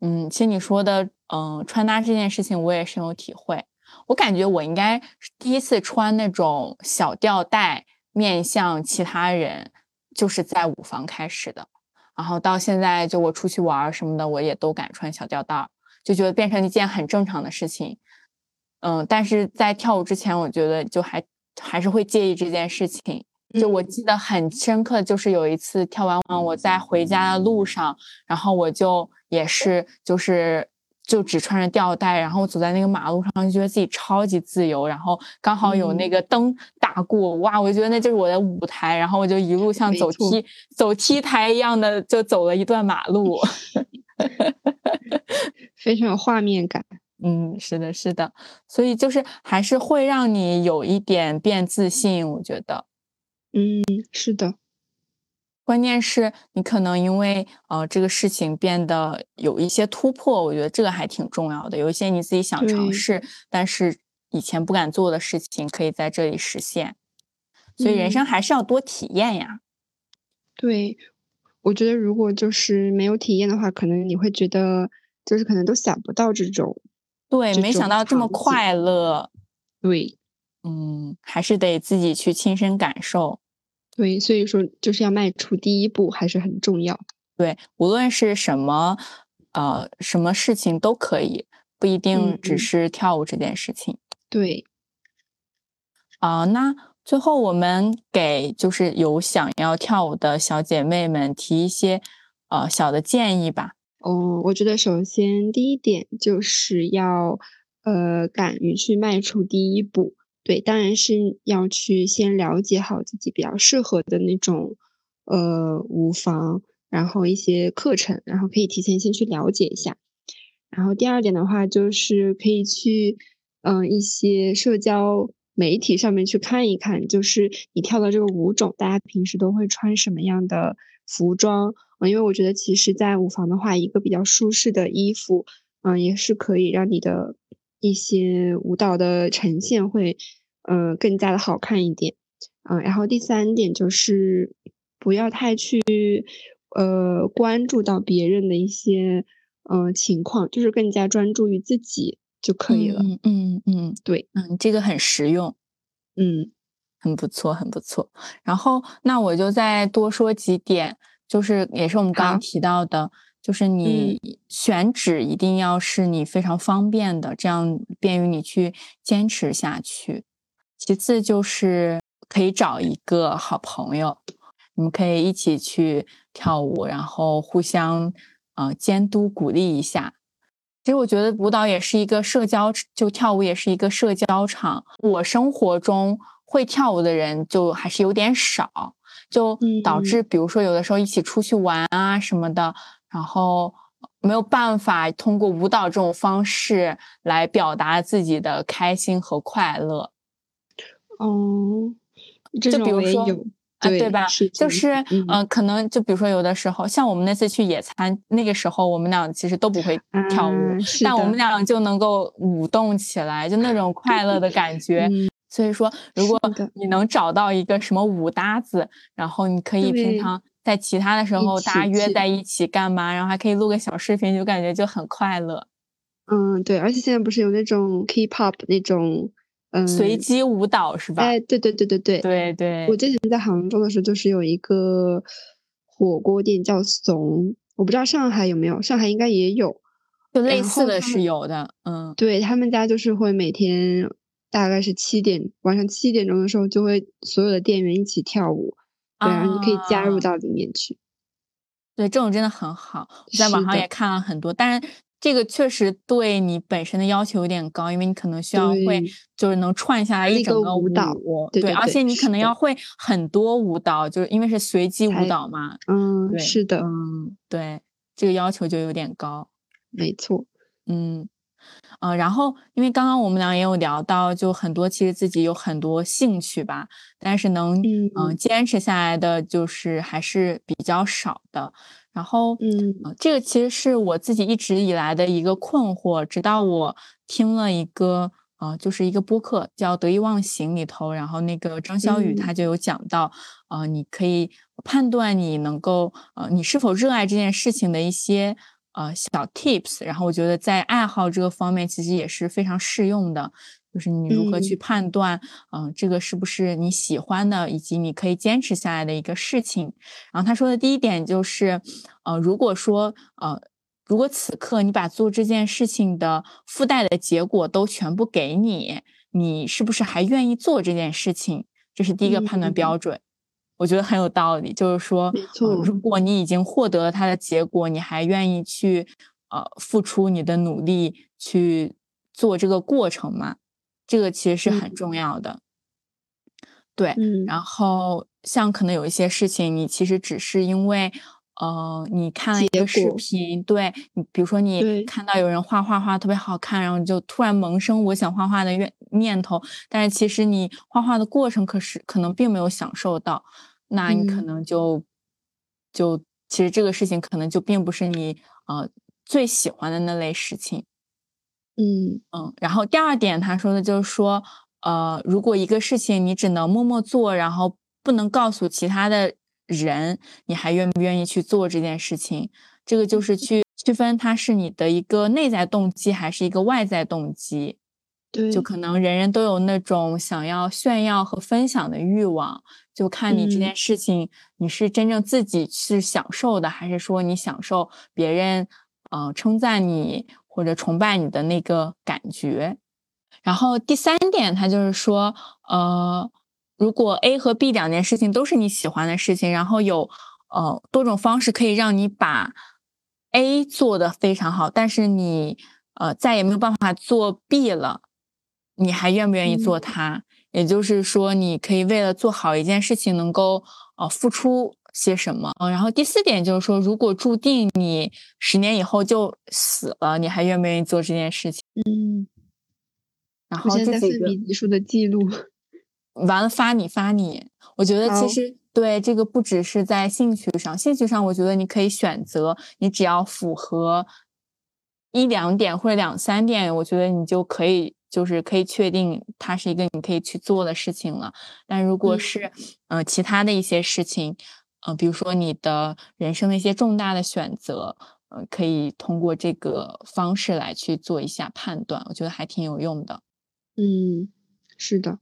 嗯，其实你说的，嗯，穿搭这件事情我也深有体会。我感觉我应该是第一次穿那种小吊带面向其他人，就是在舞房开始的。然后到现在，就我出去玩什么的，我也都敢穿小吊带，就觉得变成一件很正常的事情。嗯，但是在跳舞之前，我觉得就还还是会介意这件事情。就我记得很深刻，就是有一次跳完我在回家的路上，然后我就也是就是就只穿着吊带，然后我走在那个马路上，就觉得自己超级自由。然后刚好有那个灯打过，哇，我就觉得那就是我的舞台。然后我就一路像走梯走 T 台一样的就走了一段马路，<laughs> 非常有画面感。嗯，是的，是的，所以就是还是会让你有一点变自信，我觉得。嗯，是的。关键是你可能因为呃这个事情变得有一些突破，我觉得这个还挺重要的。有一些你自己想尝试，但是以前不敢做的事情，可以在这里实现。所以人生还是要多体验呀。对，我觉得如果就是没有体验的话，可能你会觉得就是可能都想不到这种。对，没想到这么快乐。对，嗯，还是得自己去亲身感受。对，所以说就是要迈出第一步，还是很重要。对，无论是什么，呃，什么事情都可以，不一定只是跳舞这件事情。对。啊，那最后我们给就是有想要跳舞的小姐妹们提一些呃小的建议吧。哦，我觉得首先第一点就是要，呃，敢于去迈出第一步。对，当然是要去先了解好自己比较适合的那种，呃，舞房，然后一些课程，然后可以提前先去了解一下。然后第二点的话，就是可以去，嗯，一些社交媒体上面去看一看，就是你跳的这个舞种，大家平时都会穿什么样的服装。嗯，因为我觉得其实，在舞房的话，一个比较舒适的衣服，嗯，也是可以让你的一些舞蹈的呈现会，呃，更加的好看一点。嗯，然后第三点就是不要太去，呃，关注到别人的一些，呃，情况，就是更加专注于自己就可以了。嗯嗯嗯，对，嗯，这个很实用，嗯，很不错，很不错。然后，那我就再多说几点。就是也是我们刚刚提到的，就是你选址一定要是你非常方便的，这样便于你去坚持下去。其次就是可以找一个好朋友，你们可以一起去跳舞，然后互相呃监督鼓励一下。其实我觉得舞蹈也是一个社交，就跳舞也是一个社交场。我生活中会跳舞的人就还是有点少。就导致，比如说有的时候一起出去玩啊什么的，然后没有办法通过舞蹈这种方式来表达自己的开心和快乐。哦，就比如说啊，对吧？就是嗯，可能就比如说有的时候，像我们那次去野餐，那个时候我们俩其实都不会跳舞，但我们俩就能够舞动起来，就那种快乐的感 <laughs> 觉。所以说，如果你能找到一个什么舞搭子，然后你可以平常在其他的时候大家约在一起干嘛，然后还可以录个小视频，就感觉就很快乐。嗯，对，而且现在不是有那种 K-pop 那种嗯随机舞蹈是吧？哎，对对对对对对对。我之前在杭州的时候，就是有一个火锅店叫怂，我不知道上海有没有，上海应该也有，就类似的是有的。嗯，对他们家就是会每天。大概是七点，晚上七点钟的时候，就会所有的店员一起跳舞，对，然后你可以加入到里面去。对，这种真的很好。我在网上也看了很多，但是这个确实对你本身的要求有点高，因为你可能需要会就是能串下来一整个舞蹈，对，而且你可能要会很多舞蹈，就是因为是随机舞蹈嘛。嗯，是的，嗯，对，这个要求就有点高。没错，嗯。呃，然后因为刚刚我们俩也有聊到，就很多其实自己有很多兴趣吧，但是能嗯坚持下来的就是还是比较少的。然后嗯，这个其实是我自己一直以来的一个困惑，直到我听了一个呃，就是一个播客叫《得意忘形》里头，然后那个张小雨他就有讲到，呃，你可以判断你能够呃你是否热爱这件事情的一些。呃，小 tips，然后我觉得在爱好这个方面其实也是非常适用的，就是你如何去判断，嗯，这个是不是你喜欢的，以及你可以坚持下来的一个事情。然后他说的第一点就是，呃，如果说，呃，如果此刻你把做这件事情的附带的结果都全部给你，你是不是还愿意做这件事情？这是第一个判断标准。我觉得很有道理。就是说，如果你已经获得了它的结果，你还愿意去呃付出你的努力去做这个过程吗？这个其实是很重要的。对，然后像可能有一些事情，你其实只是因为。呃，你看了一个视频，对你，比如说你看到有人画画画特别好看，然后你就突然萌生我想画画的愿念头，但是其实你画画的过程可是可能并没有享受到，那你可能就就其实这个事情可能就并不是你呃最喜欢的那类事情。嗯嗯，然后第二点他说的就是说，呃，如果一个事情你只能默默做，然后不能告诉其他的。人，你还愿不愿意去做这件事情？这个就是去区分它是你的一个内在动机还是一个外在动机。对，就可能人人都有那种想要炫耀和分享的欲望，就看你这件事情你是真正自己是享受的，还是说你享受别人呃称赞你或者崇拜你的那个感觉。然后第三点，他就是说，呃。如果 A 和 B 两件事情都是你喜欢的事情，然后有呃多种方式可以让你把 A 做的非常好，但是你呃再也没有办法做 B 了，你还愿不愿意做它？也就是说，你可以为了做好一件事情，能够呃付出些什么？嗯，然后第四点就是说，如果注定你十年以后就死了，你还愿不愿意做这件事情？嗯，然后这几个笔记书的记录。完了发你发你，我觉得其实对这个不只是在兴趣上，兴趣上我觉得你可以选择，你只要符合一两点或者两三点，我觉得你就可以就是可以确定它是一个你可以去做的事情了。但如果是呃其他的一些事情，呃比如说你的人生的一些重大的选择，呃可以通过这个方式来去做一下判断，我觉得还挺有用的。嗯，是的。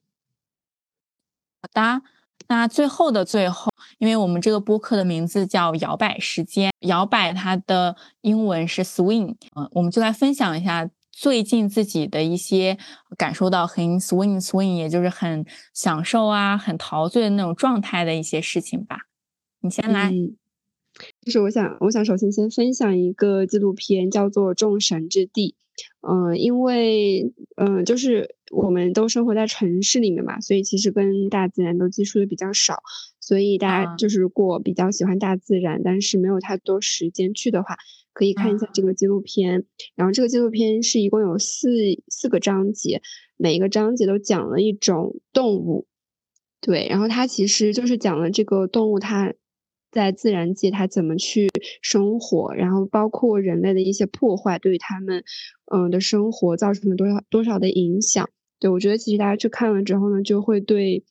好的，那最后的最后，因为我们这个播客的名字叫摇摆时间，摇摆它的英文是 swing，嗯，我们就来分享一下最近自己的一些感受到很 swing swing，也就是很享受啊，很陶醉的那种状态的一些事情吧。你先来。就是我想，我想首先先分享一个纪录片，叫做《众神之地》。嗯，因为嗯，就是我们都生活在城市里面嘛，所以其实跟大自然都接触的比较少。所以大家就是如果比较喜欢大自然，但是没有太多时间去的话，可以看一下这个纪录片。然后这个纪录片是一共有四四个章节，每一个章节都讲了一种动物。对，然后它其实就是讲了这个动物它。在自然界，它怎么去生活，然后包括人类的一些破坏，对于他们，嗯的生活造成了多少多少的影响？对我觉得，其实大家去看了之后呢，就会对，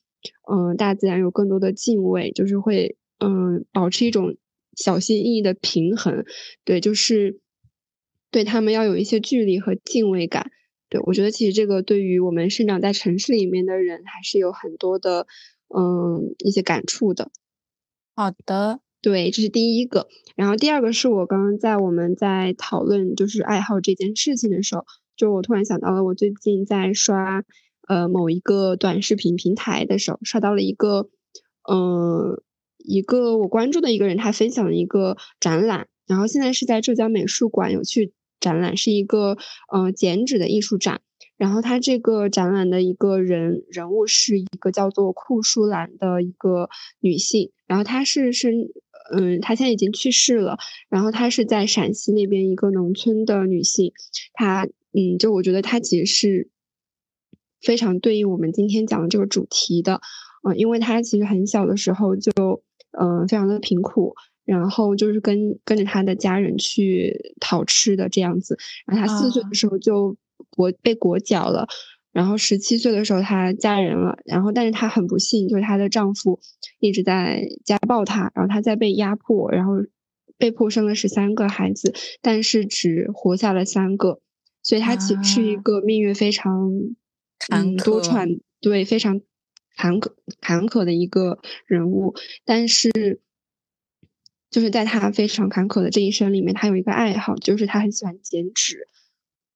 嗯，大自然有更多的敬畏，就是会，嗯，保持一种小心翼翼的平衡。对，就是对他们要有一些距离和敬畏感。对我觉得，其实这个对于我们生长在城市里面的人，还是有很多的，嗯，一些感触的。好的，对，这是第一个。然后第二个是我刚刚在我们在讨论就是爱好这件事情的时候，就我突然想到了，我最近在刷呃某一个短视频平台的时候，刷到了一个嗯一个我关注的一个人，他分享了一个展览，然后现在是在浙江美术馆有去展览，是一个呃剪纸的艺术展。然后他这个展览的一个人人物是一个叫做库舒兰的一个女性，然后她是是嗯，她现在已经去世了。然后她是在陕西那边一个农村的女性，她嗯，就我觉得她其实是非常对应我们今天讲的这个主题的，嗯，因为她其实很小的时候就嗯非常的贫苦，然后就是跟跟着她的家人去讨吃的这样子，然后她四岁的时候就。裹被裹脚了，然后十七岁的时候她嫁人了，然后但是她很不幸，就是她的丈夫一直在家暴她，然后她在被压迫，然后被迫生了十三个孩子，但是只活下了三个，所以她其实是一个命运非常坎多舛，对，非常坎坷坎坷的一个人物，但是就是在她非常坎坷的这一生里面，她有一个爱好，就是她很喜欢剪纸，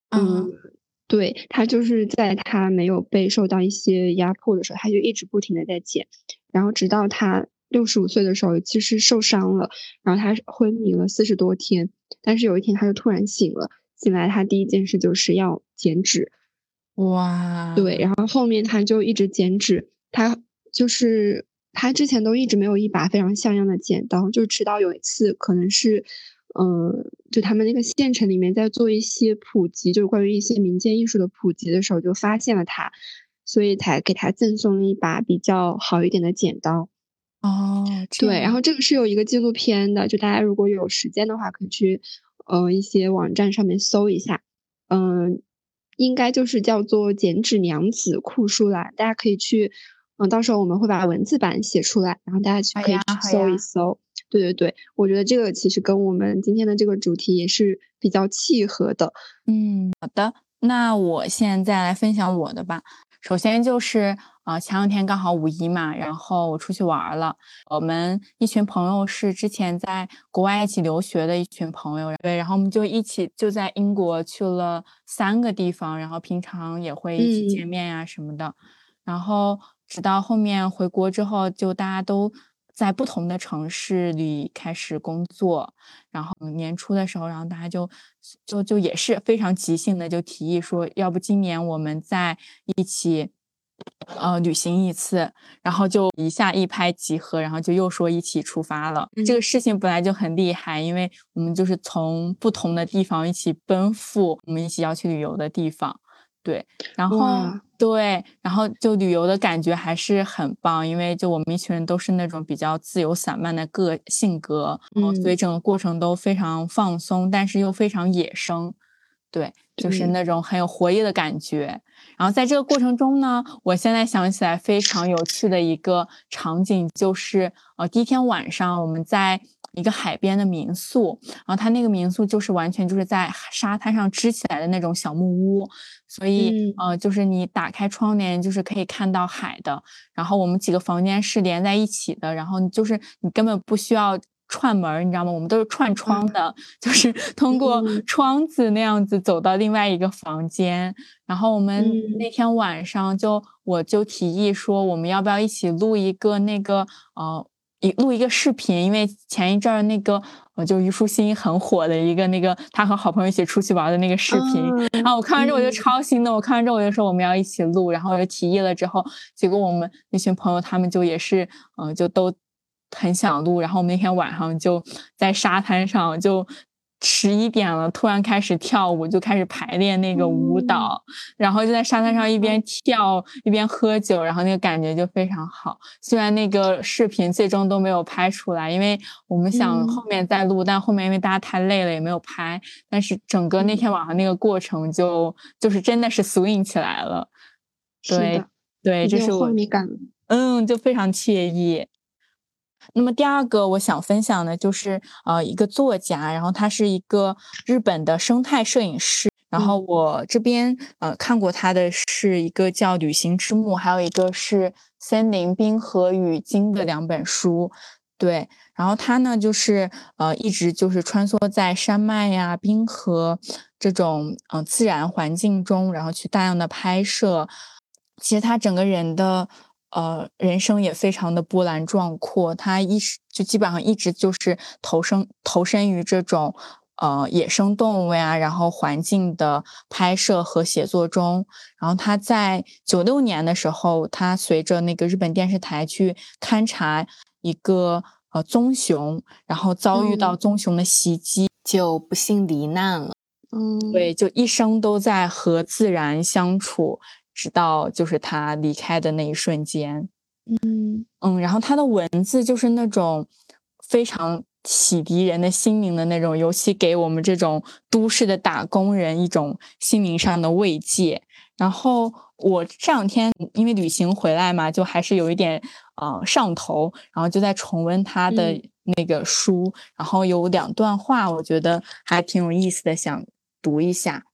嗯。对他就是在他没有被受到一些压迫的时候，他就一直不停的在剪，然后直到他六十五岁的时候其实受伤了，然后他昏迷了四十多天，但是有一天他就突然醒了，醒来他第一件事就是要减脂，哇，对，然后后面他就一直减脂，他就是他之前都一直没有一把非常像样的剪刀，就直到有一次可能是，嗯，就他们那个县城里面在做一些普及，就是关于一些民间艺术的普及的时候，就发现了他，所以才给他赠送了一把比较好一点的剪刀。哦，对，然后这个是有一个纪录片的，就大家如果有时间的话，可以去呃一些网站上面搜一下，嗯，应该就是叫做《剪纸娘子库书》啦》，大家可以去，嗯，到时候我们会把文字版写出来，然后大家去可以去搜一搜。对对对，我觉得这个其实跟我们今天的这个主题也是比较契合的。嗯，好的，那我现在来分享我的吧。首先就是啊，前两天刚好五一嘛，然后我出去玩了。我们一群朋友是之前在国外一起留学的一群朋友，对，然后我们就一起就在英国去了三个地方，然后平常也会一起见面呀什么的。然后直到后面回国之后，就大家都在不同的城市里开始工作。然后年初的时候，然后大家就就就也是非常即兴的，就提议说，要不今年我们再一起呃旅行一次，然后就一下一拍即合，然后就又说一起出发了。这个事情本来就很厉害，因为我们就是从不同的地方一起奔赴我们一起要去旅游的地方。对，然后对，然后就旅游的感觉还是很棒，因为就我们一群人都是那种比较自由散漫的个性格，嗯，所以整个过程都非常放松，但是又非常野生，对，就是那种很有活力的感觉。然后在这个过程中呢，我现在想起来非常有趣的一个场景，就是呃，第一天晚上我们在。一个海边的民宿，然后它那个民宿就是完全就是在沙滩上支起来的那种小木屋，所以呃，就是你打开窗帘就是可以看到海的。然后我们几个房间是连在一起的，然后就是你根本不需要串门，你知道吗？我们都是串窗的，<laughs> 就是通过窗子那样子走到另外一个房间。然后我们那天晚上就我就提议说，我们要不要一起录一个那个呃。一录一个视频，因为前一阵儿那个呃，就虞书欣很火的一个那个她和好朋友一起出去玩的那个视频，然后我看完之后我就超心动，我看完之后我就说我们要一起录，然后我就提议了之后，结果我们那群朋友他们就也是嗯，就都很想录，然后我们那天晚上就在沙滩上就。十一点了，突然开始跳舞，就开始排练那个舞蹈，然后就在沙滩上一边跳一边喝酒，然后那个感觉就非常好。虽然那个视频最终都没有拍出来，因为我们想后面再录，但后面因为大家太累了也没有拍。但是整个那天晚上那个过程就就是真的是 swing 起来了。对对，这是我嗯，就非常惬意。那么第二个我想分享的就是呃一个作家，然后他是一个日本的生态摄影师，然后我这边呃看过他的是一个叫《旅行之墓》，还有一个是《森林冰河与鲸》的两本书，对，然后他呢就是呃一直就是穿梭在山脉呀、冰河这种嗯自然环境中，然后去大量的拍摄，其实他整个人的。呃，人生也非常的波澜壮阔。他一直就基本上一直就是投身投身于这种呃野生动物呀，然后环境的拍摄和写作中。然后他在九六年的时候，他随着那个日本电视台去勘察一个呃棕熊，然后遭遇到棕熊的袭击，就不幸罹难了。嗯，对，就一生都在和自然相处。直到就是他离开的那一瞬间，嗯嗯，然后他的文字就是那种非常洗涤人的心灵的那种，尤其给我们这种都市的打工人一种心灵上的慰藉。然后我这两天因为旅行回来嘛，就还是有一点呃上头，然后就在重温他的那个书，然后有两段话，我觉得还挺有意思的，想读一下。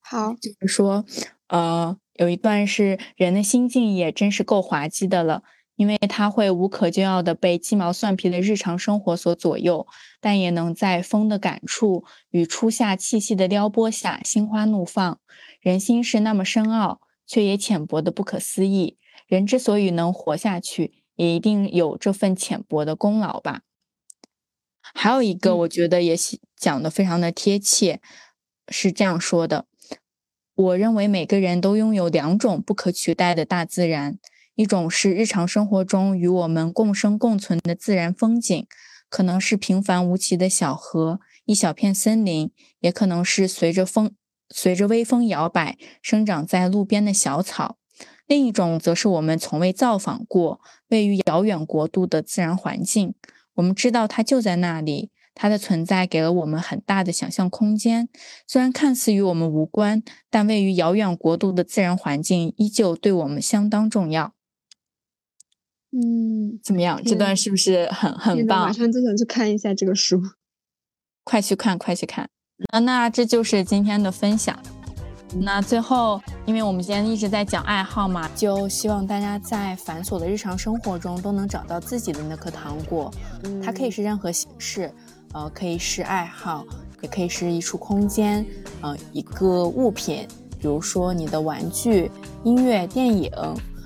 好，就是说呃。有一段是人的心境也真是够滑稽的了，因为他会无可救药的被鸡毛蒜皮的日常生活所左右，但也能在风的感触与初夏气息的撩拨下心花怒放。人心是那么深奥，却也浅薄的不可思议。人之所以能活下去，也一定有这份浅薄的功劳吧。还有一个，我觉得也讲的非常的贴切，是这样说的：我认为每个人都拥有两种不可取代的大自然，一种是日常生活中与我们共生共存的自然风景，可能是平凡无奇的小河、一小片森林，也可能是随着风随着微风摇摆生长在路边的小草；另一种则是我们从未造访过、位于遥远国度的自然环境。我们知道它就在那里，它的存在给了我们很大的想象空间。虽然看似与我们无关，但位于遥远国度的自然环境依旧对我们相当重要。嗯，怎么样？这段是不是很很棒？马上就想去看一下这个书，快去看，快去看！啊，那这就是今天的分享。那最后，因为我们今天一直在讲爱好嘛，就希望大家在繁琐的日常生活中都能找到自己的那颗糖果。它可以是任何形式，呃，可以是爱好，也可以是一处空间，呃，一个物品，比如说你的玩具、音乐、电影，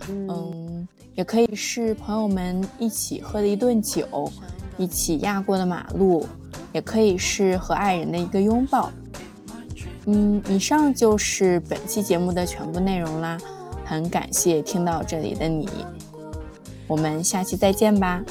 嗯，也可以是朋友们一起喝的一顿酒，一起压过的马路，也可以是和爱人的一个拥抱。嗯，以上就是本期节目的全部内容啦，很感谢听到这里的你，我们下期再见吧。